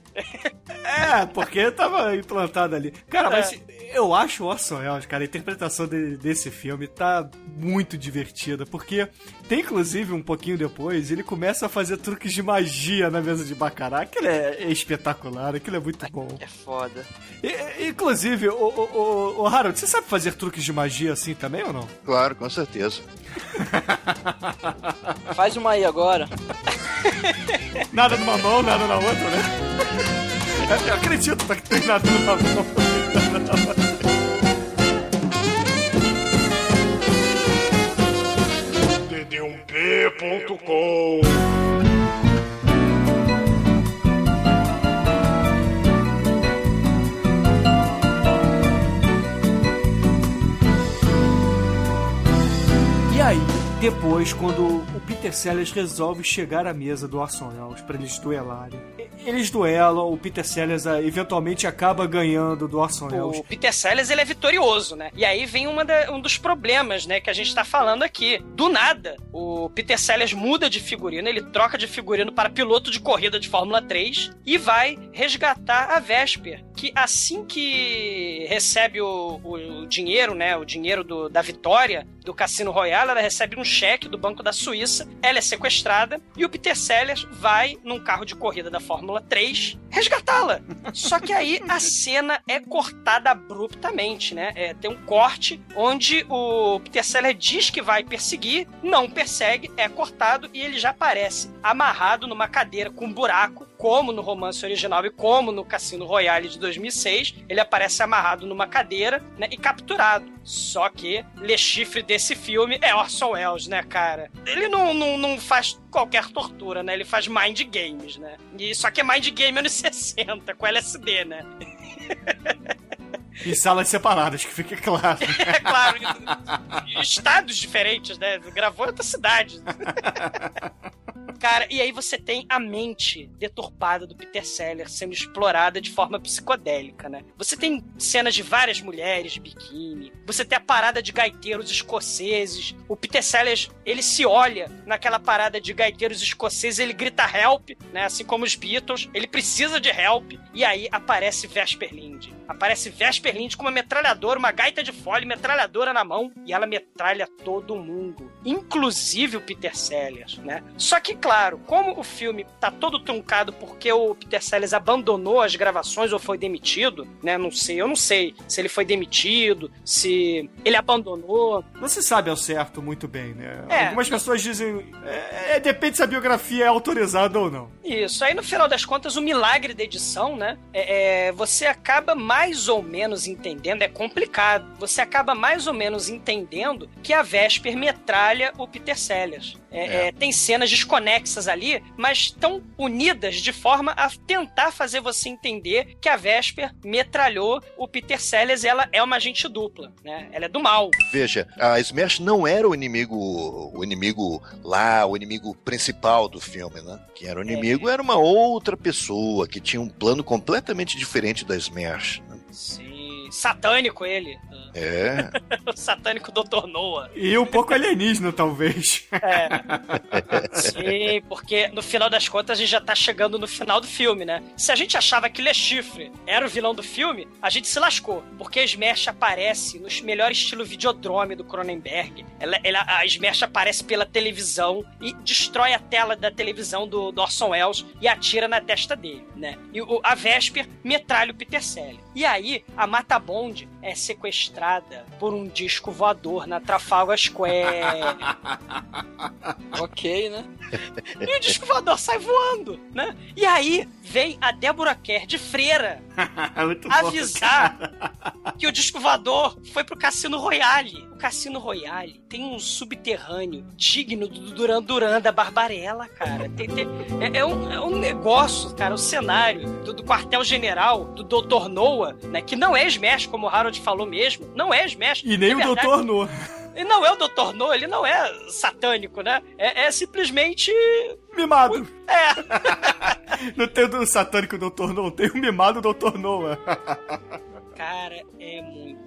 É, porque tava implantado ali. Cara, mas É. eu acho o Orson Welles, cara, a interpretação de- desse filme tá muito divertida, porque tem inclusive um pouquinho depois, ele começa a fazer truques de magia na mesa de Baccarat, aquilo é, é espetacular, aquilo é muito bom. É foda. E- inclusive, o, o, o, o Harold, você sabe fazer truques de magia assim também ou não? Claro, com certeza. Faz uma aí agora. Nada numa mão, nada na outra, né? Eu- acredito que tem nada numa mão. td1p.com E aí, depois, quando Peter Sellers resolve chegar à mesa do Orson Welles pra eles duelarem, eles duelam, o Peter Sellers ah, eventualmente acaba ganhando do Orson Welles. O Peter Sellers, ele é vitorioso, né? E aí vem da- um dos problemas, né, que a gente tá falando aqui. Do nada, o Peter Sellers muda de figurino, ele troca de figurino para piloto de corrida de Fórmula 3 e vai resgatar a Vesper, que assim que recebe o, o dinheiro, né, o dinheiro do- da vitória do Cassino Royale, ela recebe um cheque do Banco da Suíça, ela é sequestrada e o Peter Sellers vai num carro de corrida da Fórmula 3 resgatá-la. Só que aí a cena é cortada abruptamente, né? É, tem um corte onde o Peter Sellers diz que vai perseguir, não persegue, é cortado e ele já aparece amarrado numa cadeira com um buraco, como no romance original e como no Cassino Royale de 2006. Ele aparece amarrado numa cadeira né, e capturado. Só que Le Chiffre desse filme é Orson Welles, né, cara? Ele não, não, não faz qualquer tortura, né? Ele faz mind games, né? E só que é mind game anos 60, com LSD, né? Em salas separadas, que fique claro. É claro, em estados diferentes, né? Gravou em outra cidade. Cara, e aí você tem a mente deturpada do Peter Sellers sendo explorada de forma psicodélica, né? Você tem cenas de várias mulheres de biquíni, você tem a parada de gaiteiros escoceses. O Peter Sellers, ele se olha naquela parada de gaiteiros escoceses, ele grita help, né? Assim como os Beatles, ele precisa de help. E aí aparece Vesper Lind. Aparece Vesper Lind com uma metralhadora, uma gaita de folha, metralhadora na mão, e ela metralha todo mundo, inclusive o Peter Sellers, né? Só que, claro, como o filme tá todo truncado porque o Peter Sellers abandonou as gravações ou foi demitido, né? Não sei, eu não sei se ele foi demitido, se ele abandonou. Não se sabe ao certo muito bem, né? É. Algumas pessoas dizem. É, é, depende se a biografia é autorizada ou não. Isso, aí no final das contas, o milagre da edição, né? É, é, você acaba mais ou menos entendendo, é complicado, você acaba mais ou menos entendendo que a Vesper metralha o Peter Sellers. É, é, tem cenas desconexas ali, mas estão unidas de forma a tentar fazer você entender que a Vesper metralhou o Peter Sellers e ela é uma agente dupla, né? Ela é do mal. Veja, a Smash não era o inimigo, o inimigo lá, o inimigo principal do filme, né? Quem era o inimigo era uma outra pessoa que tinha um plano completamente diferente da Smash. né? Sim, Satânico ele. É. o satânico Dr. Noah. E um pouco alienígena, talvez. É. Sim, porque no final das contas a gente já tá chegando no final do filme, né? Se a gente achava que Le Chiffre era o vilão do filme, a gente se lascou. Porque a Smash aparece nos melhores estilo videodrome do Cronenberg. Ela, ela, a Smash aparece pela televisão e destrói a tela da televisão do, do Orson Welles e atira na testa dele, né? E o, a Vesper metralha o Peter Selle. E aí, a Mata Bond é sequestrada por um disco voador na Trafalgar Square. ok, né? E o disco voador sai voando, né? E aí vem a Débora Kerr de freira Muito bom, avisar que o disco voador foi pro Cassino Royale. O Cassino Royale tem um subterrâneo digno do Duran Duran da Barbarella, cara. Tem- tem- é, é um, é um negócio, cara, o cenário do, do quartel-general do Dr. Noah, né? Que não é Smash, como o Harold falou mesmo. Não é Smash. E nem É o verdade. Doutor No. E não é o Dr. Noah, ele não é satânico, né? É, é simplesmente. Mimado. É. Não tem o satânico Doutor No, tem o mimado Doutor Noah. Cara, é muito.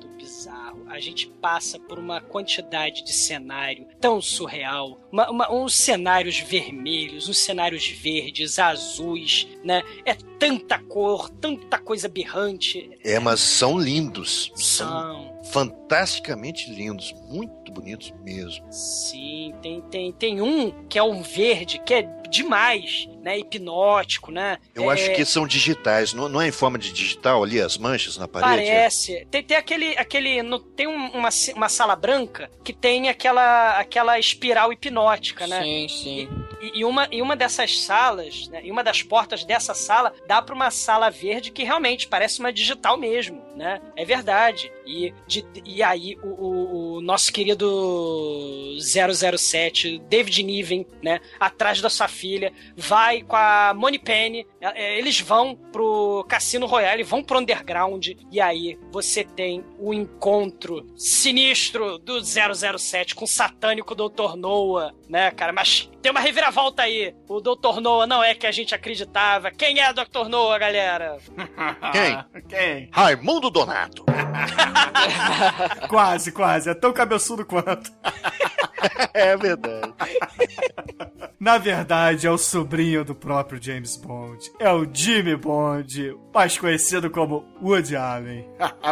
A gente passa por uma quantidade de cenário tão surreal. Uma- uma- uns cenários vermelhos, uns cenários verdes, azuis, né? É tanta cor, tanta coisa berrante. É, mas são lindos. São São. fantasticamente lindos. Muito bonitos mesmo. Sim, tem, tem, tem um que é um verde que é demais, né? Hipnótico, né? Eu É- acho que são digitais, não, não é em forma de digital ali, as manchas na parede? Parece. Tem, tem aquele. aquele no- tem um- uma, uma sala branca que tem aquela, aquela espiral hipnótica, né? Sim, sim. E, e uma, e uma dessas salas, né? E uma das portas dessa sala dá pra uma sala verde que realmente parece uma digital mesmo, né? É verdade. E, de- e aí o, o- o nosso querido 007, David Niven, né? Atrás da sua filha, vai com a Money Penny. é, Eles vão pro Cassino Royale, vão pro Underground. E aí você tem o encontro sinistro do 007 com o satânico Dr. Noah, né, cara? Mas tem uma reviravolta aí. O Dr. Noah não é que a gente acreditava. Quem é o Dr. Noah, galera? Quem? Quem? Raimundo Donato. quase, quase. É tão cabeçudo quanto. é verdade. Na verdade, é o sobrinho do próprio James Bond. É o Jimmy Bond, mais conhecido como Woody Allen.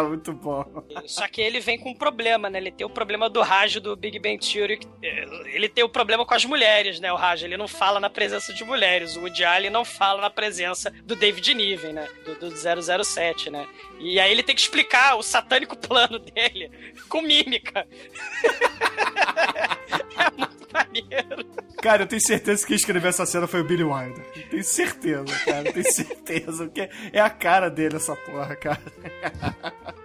Muito bom. Só que ele vem com um problema, né? Ele tem o problema do Raj do Big Bang Theory. eh, Ele tem o problema com as mulheres, né? O Raj, ele não fala na presença de mulheres. O Woody Allen não fala na presença do David Niven, né? Do, do 007, né? E aí ele tem que explicar o satânico plano dele com mímica. é muito maneiro. Cara, eu tenho certeza que quem escreveu essa cena foi o Billy Wilder. Tenho certeza, cara. Tenho certeza. Porque é a cara dele essa porra, cara.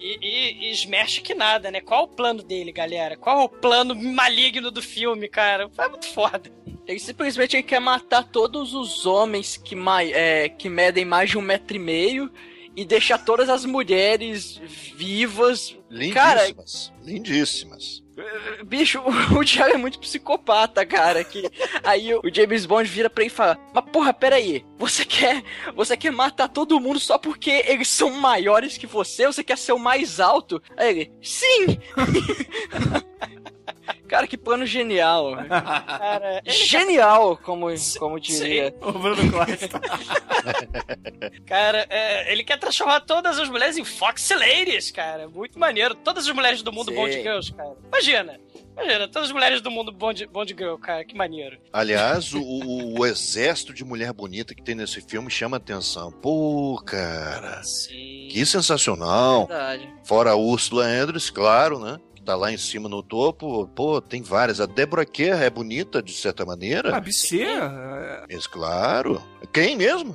E, e, e Smash que nada, né? Qual o plano dele, galera? Qual o plano maligno do filme, cara? É muito foda. Ele simplesmente quer matar todos os homens que, é, que medem mais de um metro e meio e deixar todas as mulheres vivas. Cara, Lindíssimas. Bicho, o Diário é muito psicopata, cara. Que aí o James Bond vira pra ele e fala: Mas porra, peraí, você quer, você quer matar todo mundo só porque eles são maiores que você? Você quer ser o mais alto? Aí ele: Sim! Cara, que plano genial. Cara, ele Genial, como, como diria. O Bruno Costa. Cara, é, ele quer transformar todas as mulheres em Fox Ladies, cara. Muito maneiro. Todas as mulheres do mundo Sim. Bond Girls, cara. Imagina. Imagina, todas as mulheres do mundo Bond, Bond Girl, cara. Que maneiro. Aliás, o, o- o exército de mulher bonita que tem nesse filme chama atenção. Pô, cara. Sim. Que sensacional. Verdade. Fora a Ursula Andress, claro, né? Tá lá em cima no topo. Pô, tem várias. A Deborah Kerr é bonita, de certa maneira. A é- Mas claro. Quem mesmo?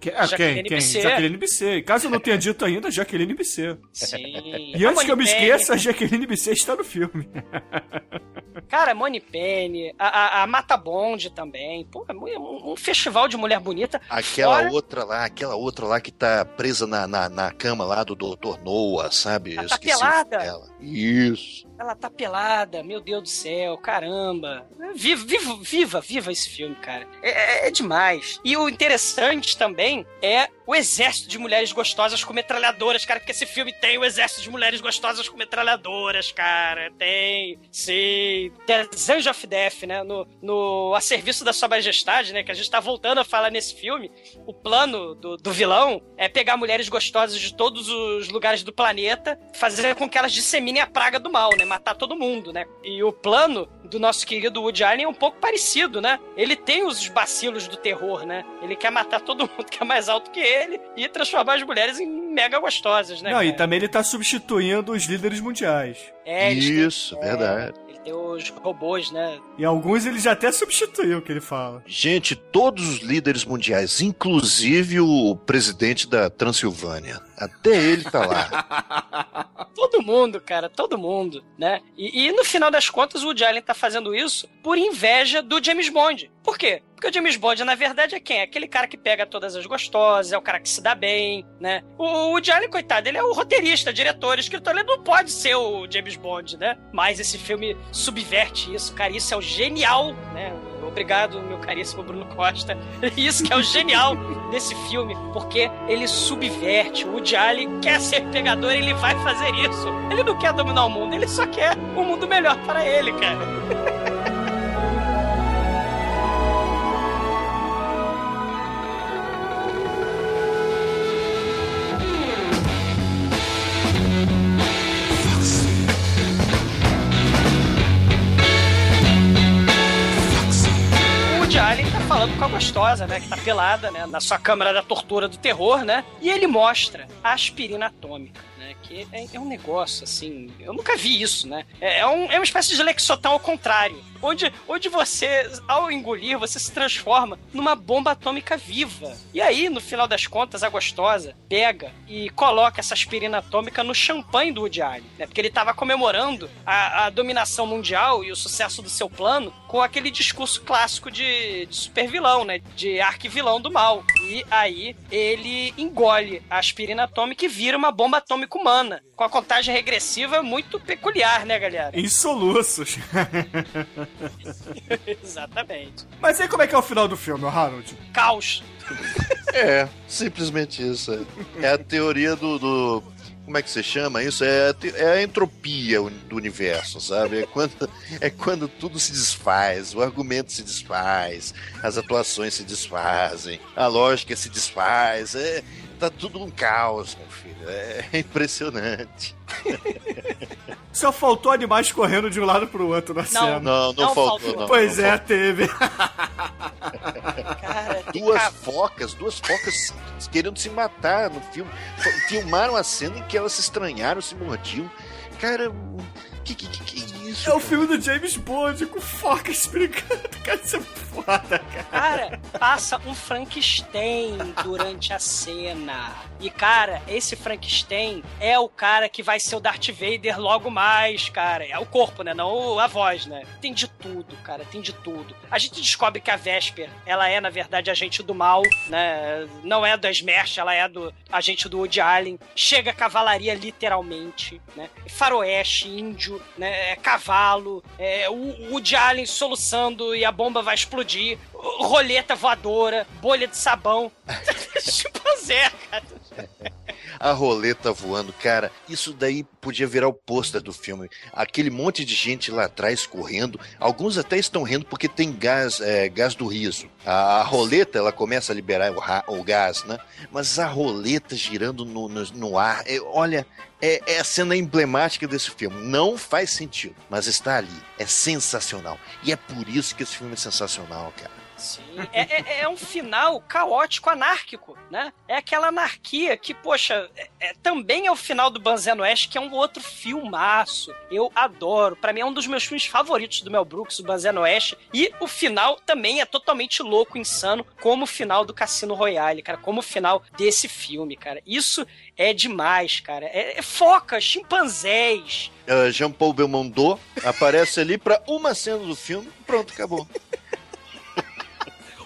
Que- Ah, quem? Jaqueline Quem? Bisset. Jaqueline Bisset. Caso eu não tenha dito ainda, Jaqueline Bisset. Sim. E antes A que eu me esqueça, a Jaqueline Bisset está no filme. Cara, Money Penny, a, a, a Mata Bond também. Pô, é um, um festival de mulher bonita. Aquela Fora- outra lá, aquela outra lá que tá presa na, na, na cama lá do Dr. Noah, sabe? Eu tá esqueci pelada? dela. Isso. Ela tá pelada, meu Deus do céu, caramba. Viva, viva, viva, viva esse filme, cara. É, é, é demais. E o interessante também é o exército de mulheres gostosas com metralhadoras, cara, porque esse filme tem o exército de mulheres gostosas com metralhadoras, cara. Tem, sim. Tem Zange of Death, né? No, no A Serviço da Sua Majestade, né? Que a gente tá voltando a falar nesse filme. O plano do, do vilão é pegar mulheres gostosas de todos os lugares do planeta, fazer com que elas disseminem a praga do mal, né? Matar todo mundo, né? E o plano do nosso querido Woody Allen é um pouco parecido, né? Ele tem os bacilos do terror, né? Ele quer matar todo mundo que é mais alto que ele e transformar as mulheres em mega gostosas, né? Não, cara? e também ele tá substituindo os líderes mundiais. É, eles têm- Isso, verdade. Ele tem os robôs, né? E alguns ele já até substituiu o que ele fala. Gente, todos os líderes mundiais, inclusive o presidente da Transilvânia. Até ele tá lá. Todo mundo, cara, todo mundo, né? E, e no final das contas, o Woody Allen tá fazendo isso por inveja do James Bond. Por quê? Porque o James Bond, na verdade, é quem? É aquele cara que pega todas as gostosas, é o cara que se dá bem, né? O Woody Allen, coitado, ele é o roteirista, diretor, escritor, ele não pode ser o James Bond, né? Mas esse filme subverte isso, cara, isso é o genial, né? Obrigado, meu caríssimo Bruno Costa. Isso que é o genial desse filme, porque ele subverte. O Woody Allen quer ser pegador, ele vai fazer isso. Ele não quer dominar o mundo, ele só quer um mundo melhor para ele, cara. Woody Allen tá falando com a gostosa, né? Que tá pelada, né? Na sua câmara da tortura do terror, né? E ele mostra a aspirina atômica, né? Que é, é um negócio, assim... Eu nunca vi isso, né? É, é um- é uma espécie de lexotal ao contrário. Onde, onde você, ao engolir, você se transforma numa bomba atômica viva. E aí, no final das contas, a gostosa pega e coloca essa aspirina atômica no champanhe do Woody Allen, né? Porque ele tava comemorando a, a dominação mundial e o sucesso do seu plano com aquele discurso clássico de, de supervilão, né? De arquivilão do mal. E aí ele engole a aspirina atômica e vira uma bomba atômica humana. Com a contagem regressiva muito peculiar, né, galera? Em soluços. Exatamente. Mas aí como é que é o final do filme, Harold? Caos. É, simplesmente isso. É a teoria do. do- como é que você chama isso? É é a entropia do universo, sabe? É quando, é quando tudo se desfaz, o argumento se desfaz, as atuações se desfazem, a lógica se desfaz. É, tá tudo um caos, meu filho. É impressionante. Só faltou animais correndo de um lado pro outro na cena. Não, não, faltou, não. Pois não é, faltou. teve. Cara, Duas focas, duas focas querendo se matar no filme. Filmaram a cena em que elas se estranharam, se mordiam. Cara, que que, que, que é isso? É o filme do James Bond com focas brigando. Cara, isso é foda, cara. Cara, passa um Frankenstein durante a cena. E, cara, esse Frankenstein é o cara que vai ser o Darth Vader logo mais, cara. É o corpo, né? Não a voz, né? Tem de tudo, cara. Tem de tudo. A gente descobre que a Vesper, ela é, na verdade, agente do mal, né? Não é do Smash, ela é do agente do Woody Allen. Chega a cavalaria, literalmente, né? Faroeste, índio, né? É cavalo. É o o Woody Allen soluçando e a bomba vai explodir. Roleta voadora, bolha de sabão. Chimpanzé, cara. A roleta voando, cara, isso daí podia virar o pôster do filme. Aquele monte de gente lá atrás correndo, alguns até estão rindo porque tem gás, é, gás do riso. A, a roleta, ela começa a liberar o, o gás, né? Mas a roleta girando no, no, no ar, é, olha, é, é a cena emblemática desse filme. Não faz sentido, mas está ali. É sensacional. E é por isso que esse filme é sensacional, cara. Sim. É, é- é um final caótico, anárquico, né? É aquela anarquia que, poxa, é- é- também é o final do Banzé no Oeste, que é um outro filmaço. Eu adoro. Pra mim é um dos meus filmes favoritos do Mel Brooks, o Banzé no Oeste. E o final também é totalmente louco, insano, como o final do Cassino Royale, cara. Como o final desse filme, cara. Isso é demais, cara. É, é foca, chimpanzés. Uh, Jean-Paul Belmondo aparece ali pra uma cena do filme, pronto, acabou.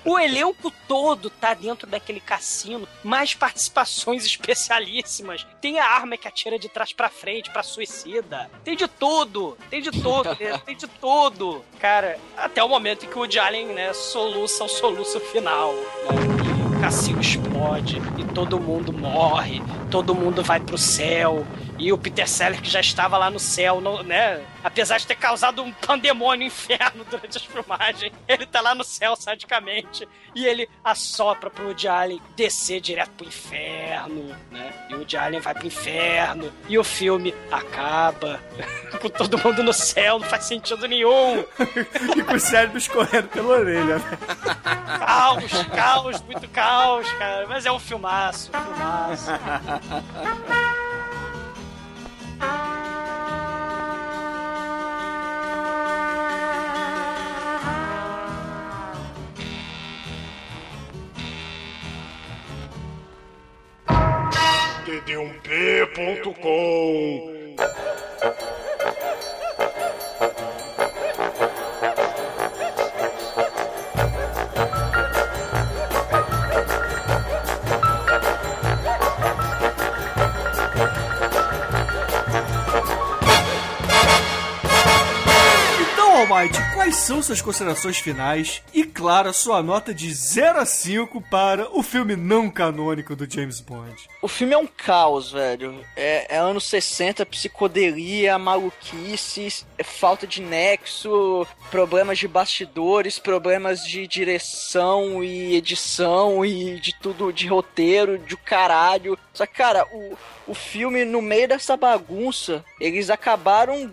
O elenco todo tá dentro daquele cassino, mais participações especialíssimas. Tem a arma que atira de trás pra frente, pra suicida. Tem de tudo, tem de tudo, tem de tudo. Cara, até o momento em que o Woody Allen, né, soluça o soluço final. Né? Cassino explode e todo mundo morre, todo mundo vai pro céu. E o Peter Seller, que já estava lá no céu, no- né? Apesar de ter causado um pandemônio inferno durante as filmagens, ele tá lá no céu sadicamente. E ele assopra pro Woody Allen descer direto pro inferno, né? E o Woody Allen vai pro inferno. E o filme acaba com todo mundo no céu, não faz sentido nenhum. E com o cérebro escorrendo pela orelha, né? Caos, caos, muito caos, cara. Mas é um filmaço, um filmaço. td1p.com Almighty, quais são suas considerações finais e, claro, a sua nota de 0 a 5 para o filme não canônico do James Bond? O filme é um caos, velho. É, é anos 60, psicodelia, maluquice, é falta de nexo, problemas de bastidores, problemas de direção e edição e de tudo, de roteiro, de caralho. Só que, cara, o, o filme, no meio dessa bagunça, eles acabaram.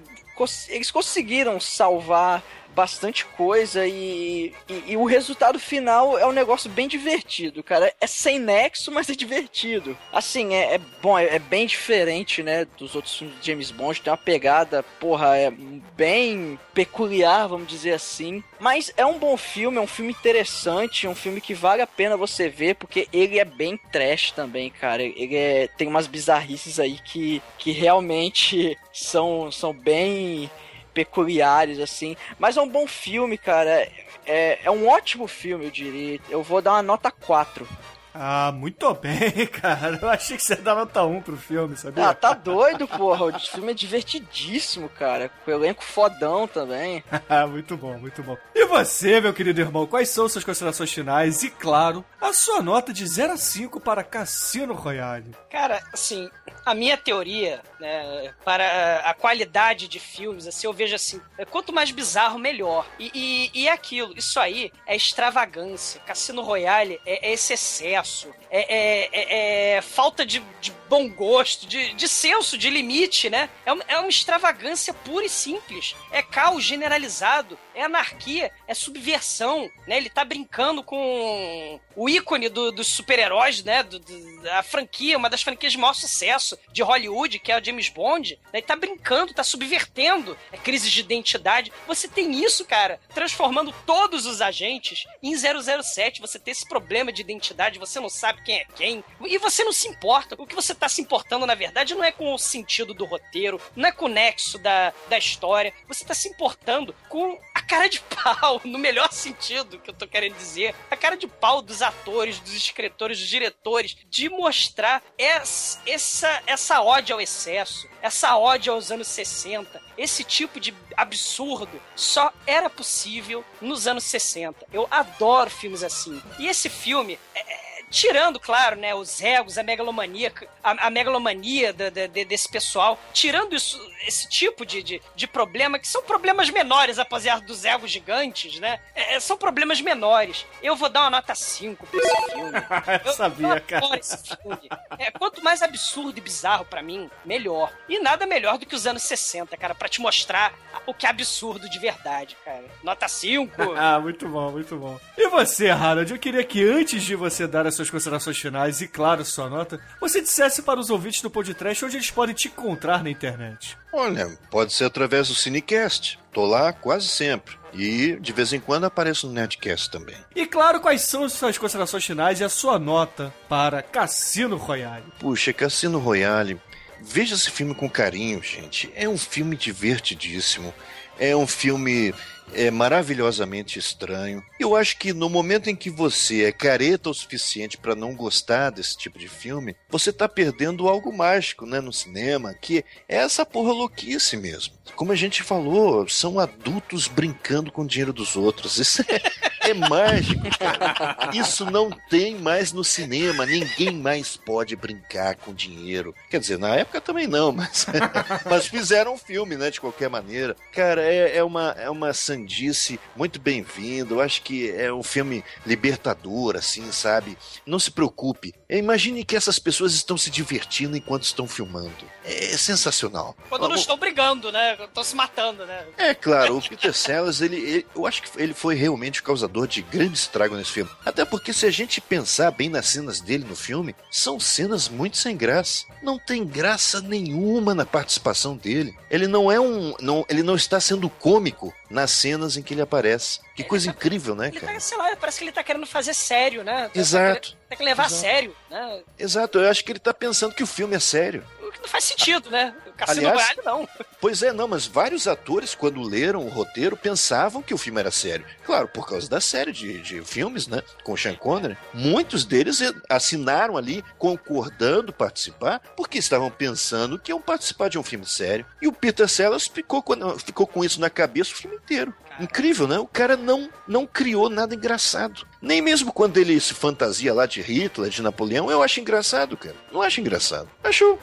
Eles conseguiram salvar bastante coisa e, e, e o resultado final é um negócio bem divertido, cara. É sem nexo, mas é divertido. Assim, é, é bom, é, é bem diferente, né, dos outros filmes de James Bond. Tem uma pegada, porra, é bem peculiar, vamos dizer assim. Mas é um bom filme, é um filme interessante, um filme que vale a pena você ver, porque ele é bem trash também, cara. Ele é, tem umas bizarrices aí que, que realmente são, são bem peculiares, assim. Mas é um bom filme, cara. É, é um ótimo filme, eu diria. Eu vou dar uma nota 4. Ah, muito bem, cara. Eu achei que você ia dar nota 1 pro filme, sabia? Ah, tá doido, porra. O filme é divertidíssimo, cara. Com o elenco fodão também. muito bom, muito bom. E você, meu querido irmão, quais são suas considerações finais? E, claro, a sua nota de 0 a 5 para Cassino Royale. Cara, assim, a minha teoria, né, para a qualidade de filmes, assim, eu vejo assim, quanto mais bizarro, melhor. E, e, e é aquilo, isso aí é extravagância. Cassino Royale é, é esse excesso, é, é- é- é falta de, de bom gosto, de, de senso de limite, né? É uma, é uma extravagância pura e simples. É caos generalizado, é anarquia, é subversão, né? Ele tá brincando com o ícone do- dos super-heróis, né? Do, do- da franquia, uma das franquias de maior sucesso de Hollywood, que é o James Bond. Né? Ele tá brincando, tá subvertendo é crise de identidade. Você tem isso, cara, transformando todos os agentes em 007. Você tem esse problema de identidade, você não sabe quem é quem. E você não se importa. O que você tá se importando, na verdade, não é com o sentido do roteiro, não é com o nexo da, da história. Você tá se importando com a cara de pau, no melhor sentido que eu tô querendo dizer. A cara de pau dos atores, dos escritores, dos diretores, de mostrar essa, essa, essa ódio ao excesso, essa ódio aos anos 60, esse tipo de absurdo só era possível nos anos 60. Eu adoro filmes assim. E esse filme. é- Tirando, claro, né, os egos, a megalomania, a, a megalomania da- da- de- desse pessoal, tirando isso, esse tipo de, de, de problema, que são problemas menores, apesar dos egos gigantes, né? É, são problemas menores. Eu vou dar uma nota 5 pra esse filme. Eu sabia, cara. adoro esse filme. É, quanto mais absurdo e bizarro pra mim, melhor. E nada melhor do que os anos 60, cara, pra te mostrar o que é absurdo de verdade, cara. Nota 5. ah, muito bom, muito bom. E você, Harold, eu queria que antes de você dar as suas considerações finais e, claro, sua nota, você dissesse para os ouvintes do podcast onde eles podem te encontrar na internet. Olha, pode ser através do Cinecast. Tô lá quase sempre. E de vez em quando apareço no Nerdcast também. E, claro, quais são as suas considerações finais e a sua nota para Cassino Royale? Puxa, Cassino Royale. Veja esse filme com carinho, gente. É um filme divertidíssimo. É um filme é maravilhosamente estranho. Eu acho que no momento em que você é careta o suficiente para não gostar desse tipo de filme, você tá perdendo algo mágico, né, no cinema, que é essa porra louquice mesmo. Como a gente falou, são adultos brincando com o dinheiro dos outros. Isso é, é mágico, cara. Isso não tem mais no cinema. Ninguém mais pode brincar com dinheiro. Quer dizer, na época também não, mas, mas fizeram um filme, né, de qualquer maneira. Cara, é, é uma, é uma sandice muito bem-vindo. Eu acho que é um filme libertador, assim, sabe? Não se preocupe. Imagine que essas pessoas estão se divertindo enquanto estão filmando. É sensacional. Quando não estão brigando, né? Estão se matando, né? É claro, o Peter Sellers, ele, ele, eu acho que ele foi realmente o causador de grande estrago nesse filme. Até porque se a gente pensar bem nas cenas dele no filme, são cenas muito sem graça. Não tem graça nenhuma na participação dele. Ele não é um, não, ele não está sendo cômico nas cenas em que ele aparece. Que coisa tá, incrível, né, ele cara? Tá, sei lá, parece que ele tá querendo fazer sério, né? Exato. Tem que levar Exato. a sério, né? Exato, eu acho que ele tá pensando que o filme é sério. O que não faz sentido, né? Cassino Aliás, Royale não. Pois é, não, mas vários atores, quando leram o roteiro, pensavam que o filme era sério. Claro, por causa da série de, de filmes, né? Com o Sean Connery. Muitos deles assinaram ali, concordando participar, porque estavam pensando que iam participar de um filme sério. E o Peter Sellers ficou, ficou com isso na cabeça o filme inteiro. Incrível, né? O cara não, não criou nada engraçado. Nem mesmo quando ele se fantasia lá de Hitler, de Napoleão, eu acho engraçado, cara. Não acho engraçado. Acho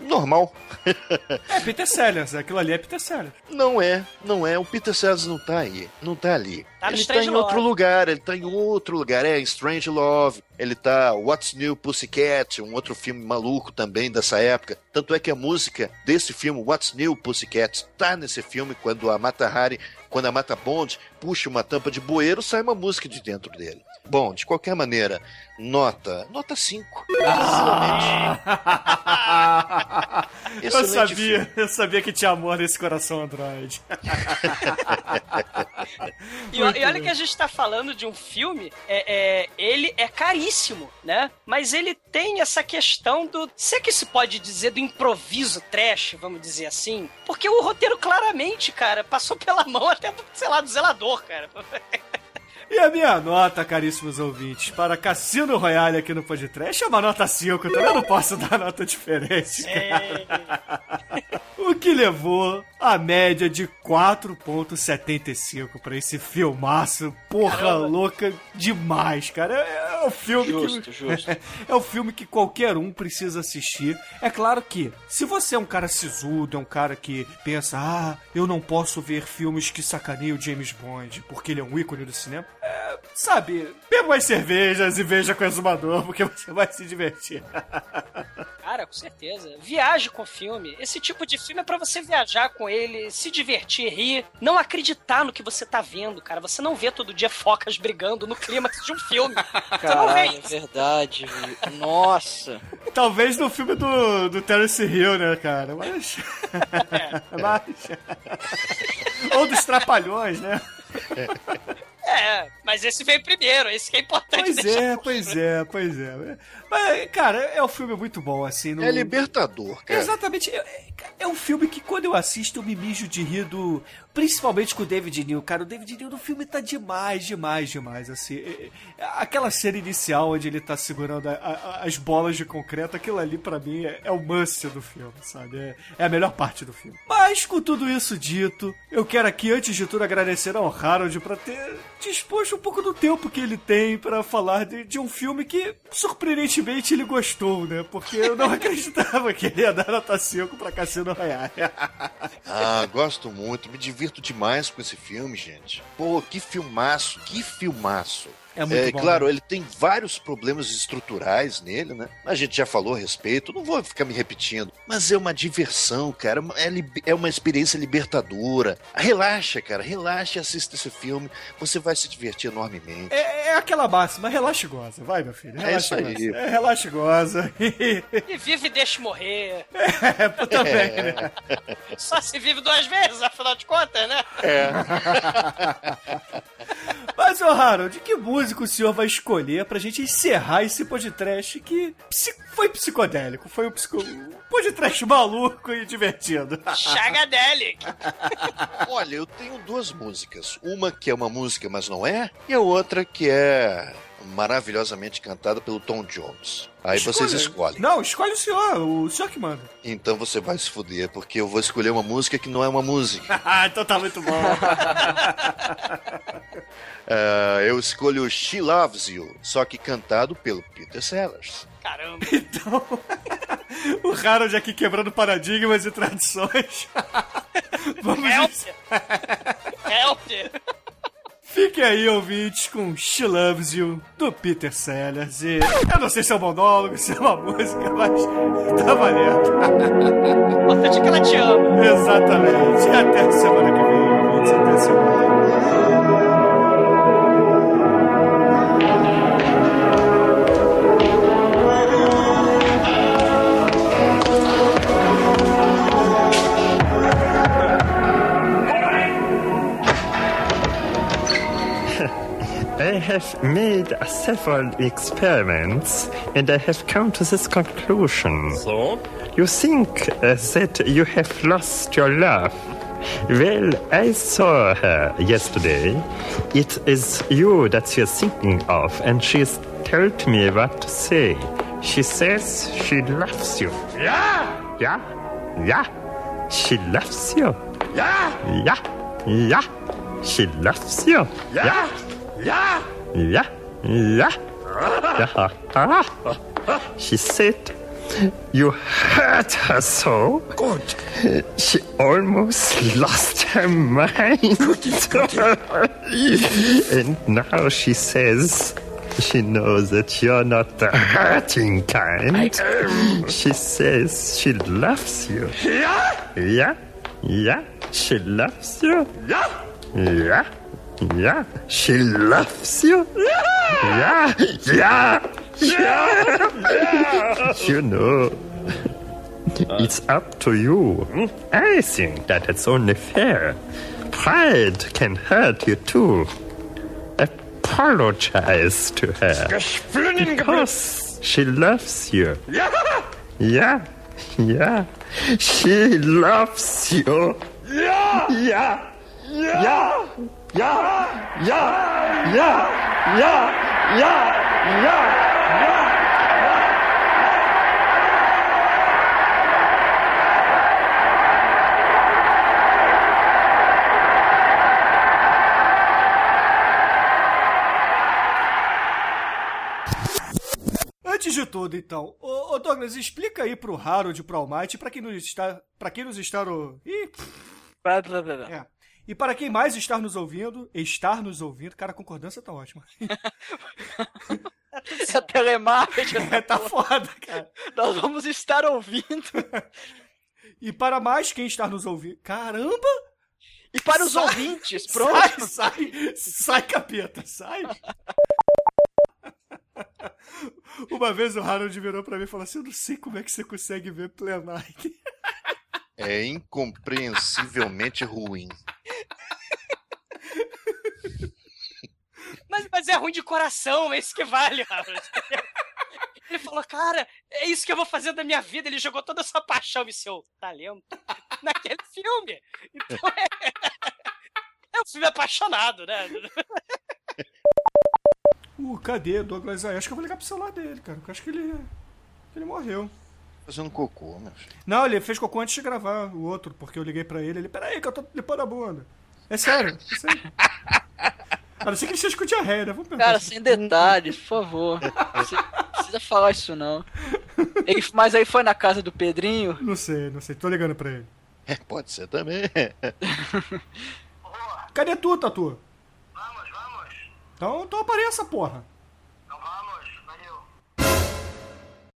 normal. é Peter Sellers, aquilo ali é Peter Sellers. Não é, não é. O Peter Sellers não tá aí, não tá ali. Tá ele tá em outro Love. lugar, ele tá em outro lugar. É Strange Love, ele tá What's New Pussycat, um outro filme maluco também dessa época. Tanto é que a música desse filme, What's New Pussycat, tá nesse filme quando a Mata Hari, quando a Mata Bond puxa uma tampa de bueiro, sai uma música de dentro dele. Bom, de qualquer maneira, nota, nota 5. Ah! eu Excelente sabia, filme. eu sabia que tinha amor nesse coração Android. E, e olha que a gente tá falando de um filme, é, é, ele é caríssimo, né? Mas ele tem essa questão do. Se é que se pode dizer do improviso trash, vamos dizer assim. Porque o roteiro claramente, cara, passou pela mão até sei lá, do zelador, cara. E a minha nota, caríssimos ouvintes, para Cassino Royale aqui no Podcast é uma nota 5, então eu não posso dar nota diferente. o que levou a média de 4.75 para esse filmaço. Porra Caramba. louca demais, cara. É, é o filme Justo, que justo. é o filme que qualquer um precisa assistir. É claro que se você é um cara sisudo, é um cara que pensa, ah, eu não posso ver filmes que sacaneiam o James Bond porque ele é um ícone do cinema. É, sabe, beba umas cervejas e veja com o exumador, porque você vai se divertir. Cara, com certeza. Viaje com o filme. Esse tipo de filme é pra você viajar com ele, se divertir, rir, não acreditar no que você tá vendo, cara. Você não vê todo dia focas brigando no clímax de um filme. Você não vê Caralho, é verdade. Nossa. Talvez no filme do, do Terence Hill, né, cara? Mas. Mas. Ou dos Trapalhões, né? É, mas esse veio primeiro, esse que é importante Pois é, pois é, pois é. Mas, cara, é um filme muito bom, assim. Não... É libertador, cara. Exatamente. É, é um filme que quando eu assisto eu me mijo de rir do... Principalmente com o David Neal. Cara, o David Neal no filme tá demais, demais, demais, assim. É- é- Aquela cena inicial onde ele tá segurando a- a- as bolas de concreto, aquilo ali pra mim é, é o must do filme, sabe? É, é a melhor parte do filme. Mas com tudo isso dito, eu quero aqui, antes de tudo, agradecer ao Harold pra ter disposto um pouco do tempo que ele tem pra falar de, de um filme que, surpreendentemente, ele gostou, né? Porque eu não acreditava que ele ia dar nota 5 pra Cassino Royale. Ah, gosto muito, me divirto demais com esse filme, gente. Pô, que filmaço, que filmaço. É muito bom, claro, né? ele tem vários problemas estruturais nele, né? A gente já falou a respeito, não vou ficar me repetindo. Mas é uma diversão, cara. É, lib- é uma experiência libertadora. Relaxa, cara, relaxa e assista esse filme. Você vai se divertir enormemente. É, é aquela máxima, relaxa e goza. Vai, meu filho. É Relaxa isso e aí. goza. É, relaxa e goza. E vive e deixa morrer. É, também, né? Só se vive duas vezes, afinal de contas, né? É. Mas, ô Harold, que música o senhor vai escolher pra gente encerrar esse podcast que foi psicodélico, foi um, psico... um podcast maluco e divertido. Chagadelic. Olha, eu tenho duas músicas. Uma que é uma música, mas não é, e a outra que é maravilhosamente cantada pelo Tom Jones. Aí vocês escolhem. Não, escolhe o senhor, o senhor que manda. Então você vai se fuder, porque eu vou escolher uma música que não é uma música. Ah, então tá muito bom. Ah, eu escolho She Loves You, só que cantado pelo Peter Sellers. Caramba. Então, o Harold aqui quebrando paradigmas e tradições. Vamos Help! Help! Fiquem aí, ouvintes, com She Loves You, do Peter Sellers. E eu não sei se é um monólogo, se é uma música, mas tá valendo. Importante que ela te ama. Exatamente. E até a semana que vem, ouvintes. Até a semana. Have made several experiments and I have come to this conclusion. So? You think uh, that you have lost your love. Well, I saw her yesterday. It is you that she is thinking of, and she's told me what to say. She says she loves you. Yeah! Yeah? Yeah? She loves you. Yeah! Yeah? Yeah? She loves you. Yeah! Yeah! Yeah, yeah, yeah. Uh-huh. She said you hurt her so. Good. She almost lost her mind. and now she says she knows that you're not the hurting kind. She says she loves you. Yeah! Yeah, yeah, she loves you. Yeah! Yeah, yeah, she loves you. Yeah, yeah, yeah. yeah. You know, it's up to you. I think that it's only fair. Pride can hurt you too. Apologize to her. Because she loves you. Yeah! Yeah, yeah. She loves you. Yeah! Yeah. Yeah! Yeah! Yeah! Yeah! Yeah! Yeah! Yeah! Antes de tudo, então, ô, ô Douglas, explica aí pro Harold e pro Almighty, pra quem nos está. para quem nos está. no- Ih, é. E para quem mais está nos ouvindo, estar nos ouvindo, cara, a concordância tá ótima. É telemarketing. É, tá foda, cara. Nós vamos estar ouvindo. E para mais quem está nos ouvindo. Caramba! E para os Sai- ouvintes, pronto. Sai, sai, sai, capeta, sai. Uma vez o Harold virou pra mim e falou assim: Eu não sei como é que você consegue ver Plenike. É incompreensivelmente ruim. Mas, mas é ruim de coração, é isso que vale, Harold. Ele falou, cara, é isso que eu vou fazer da minha vida. Ele jogou toda a sua paixão e seu talento naquele filme. Então é. É um filme apaixonado, né? Uh, cadê Douglas aí? Acho que eu vou ligar pro celular dele, cara. porque eu acho que ele. que ele morreu. Fazendo cocô, meu filho. Não, ele fez cocô antes de gravar o outro, porque eu liguei pra ele. Ele, peraí, que eu tô limpando a bunda. É sério, é sério. A não ser que ele esteja com diarreia, né? Vamos pensar. Cara, sem detalhes, por favor. Você não precisa falar isso, não. Ele, mas aí foi na casa do Pedrinho? Não sei, não sei. Tô ligando pra ele. É, pode ser também. Cadê tu, Tatu? Vamos, vamos. Então, então apareça, porra.